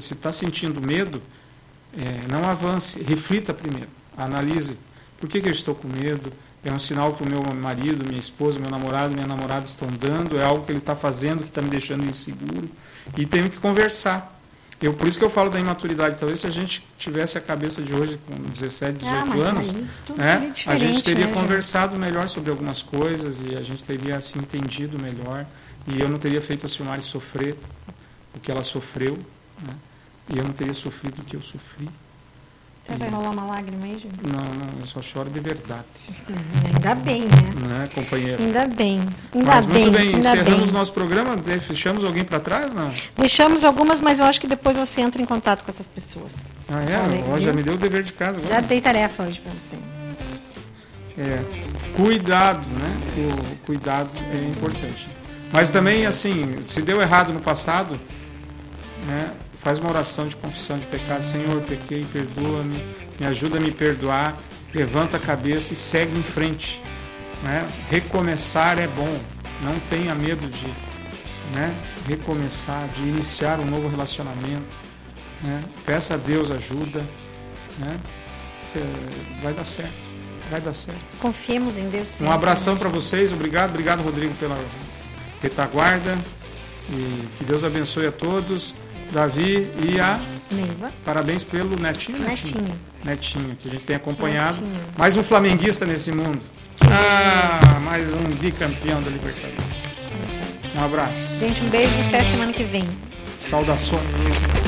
Se está sentindo medo, é, não avance, reflita primeiro, analise. Por que, que eu estou com medo? É um sinal que o meu marido, minha esposa, meu namorado, minha namorada estão dando, é algo que ele está fazendo que está me deixando inseguro. E tenho que conversar. Eu, por isso que eu falo da imaturidade. Talvez se a gente tivesse a cabeça de hoje com 17, 18 ah, anos, né, a gente teria né, conversado melhor sobre algumas coisas e a gente teria se entendido melhor. E eu não teria feito a Silmari sofrer o que ela sofreu. Né, e eu não teria sofrido o que eu sofri. Vai rolar uma lágrima aí, Júlio? Não, não, eu só choro de verdade. Hum, ainda bem, né? Né, companheiro? Ainda bem. Ainda mas bem, muito bem, encerramos nosso programa, deixamos alguém para trás, não? Deixamos algumas, mas eu acho que depois você entra em contato com essas pessoas. Ah, é? Olha, já me deu o dever de casa. Agora. Já dei tarefa hoje para você. É, cuidado, né? O cuidado é importante. Mas também, assim, se deu errado no passado, né? Faz uma oração de confissão de pecado. Senhor, pequei, perdoa-me, me ajuda a me perdoar. Levanta a cabeça e segue em frente. Né? Recomeçar é bom. Não tenha medo de né? recomeçar, de iniciar um novo relacionamento. Né? Peça a Deus ajuda. Né? Vai dar certo. Vai dar certo. Confiemos em Deus. Sempre, um abração para vocês. Obrigado, obrigado, Rodrigo, pela retaguarda. E que Deus abençoe a todos. Davi e a Neiva. Parabéns pelo netinho, netinho. Netinho. Netinho, que a gente tem acompanhado. Netinho. Mais um flamenguista nesse mundo. Ah, mais um bicampeão da Libertadores. Um abraço. Gente, um beijo até semana que vem. Saudações.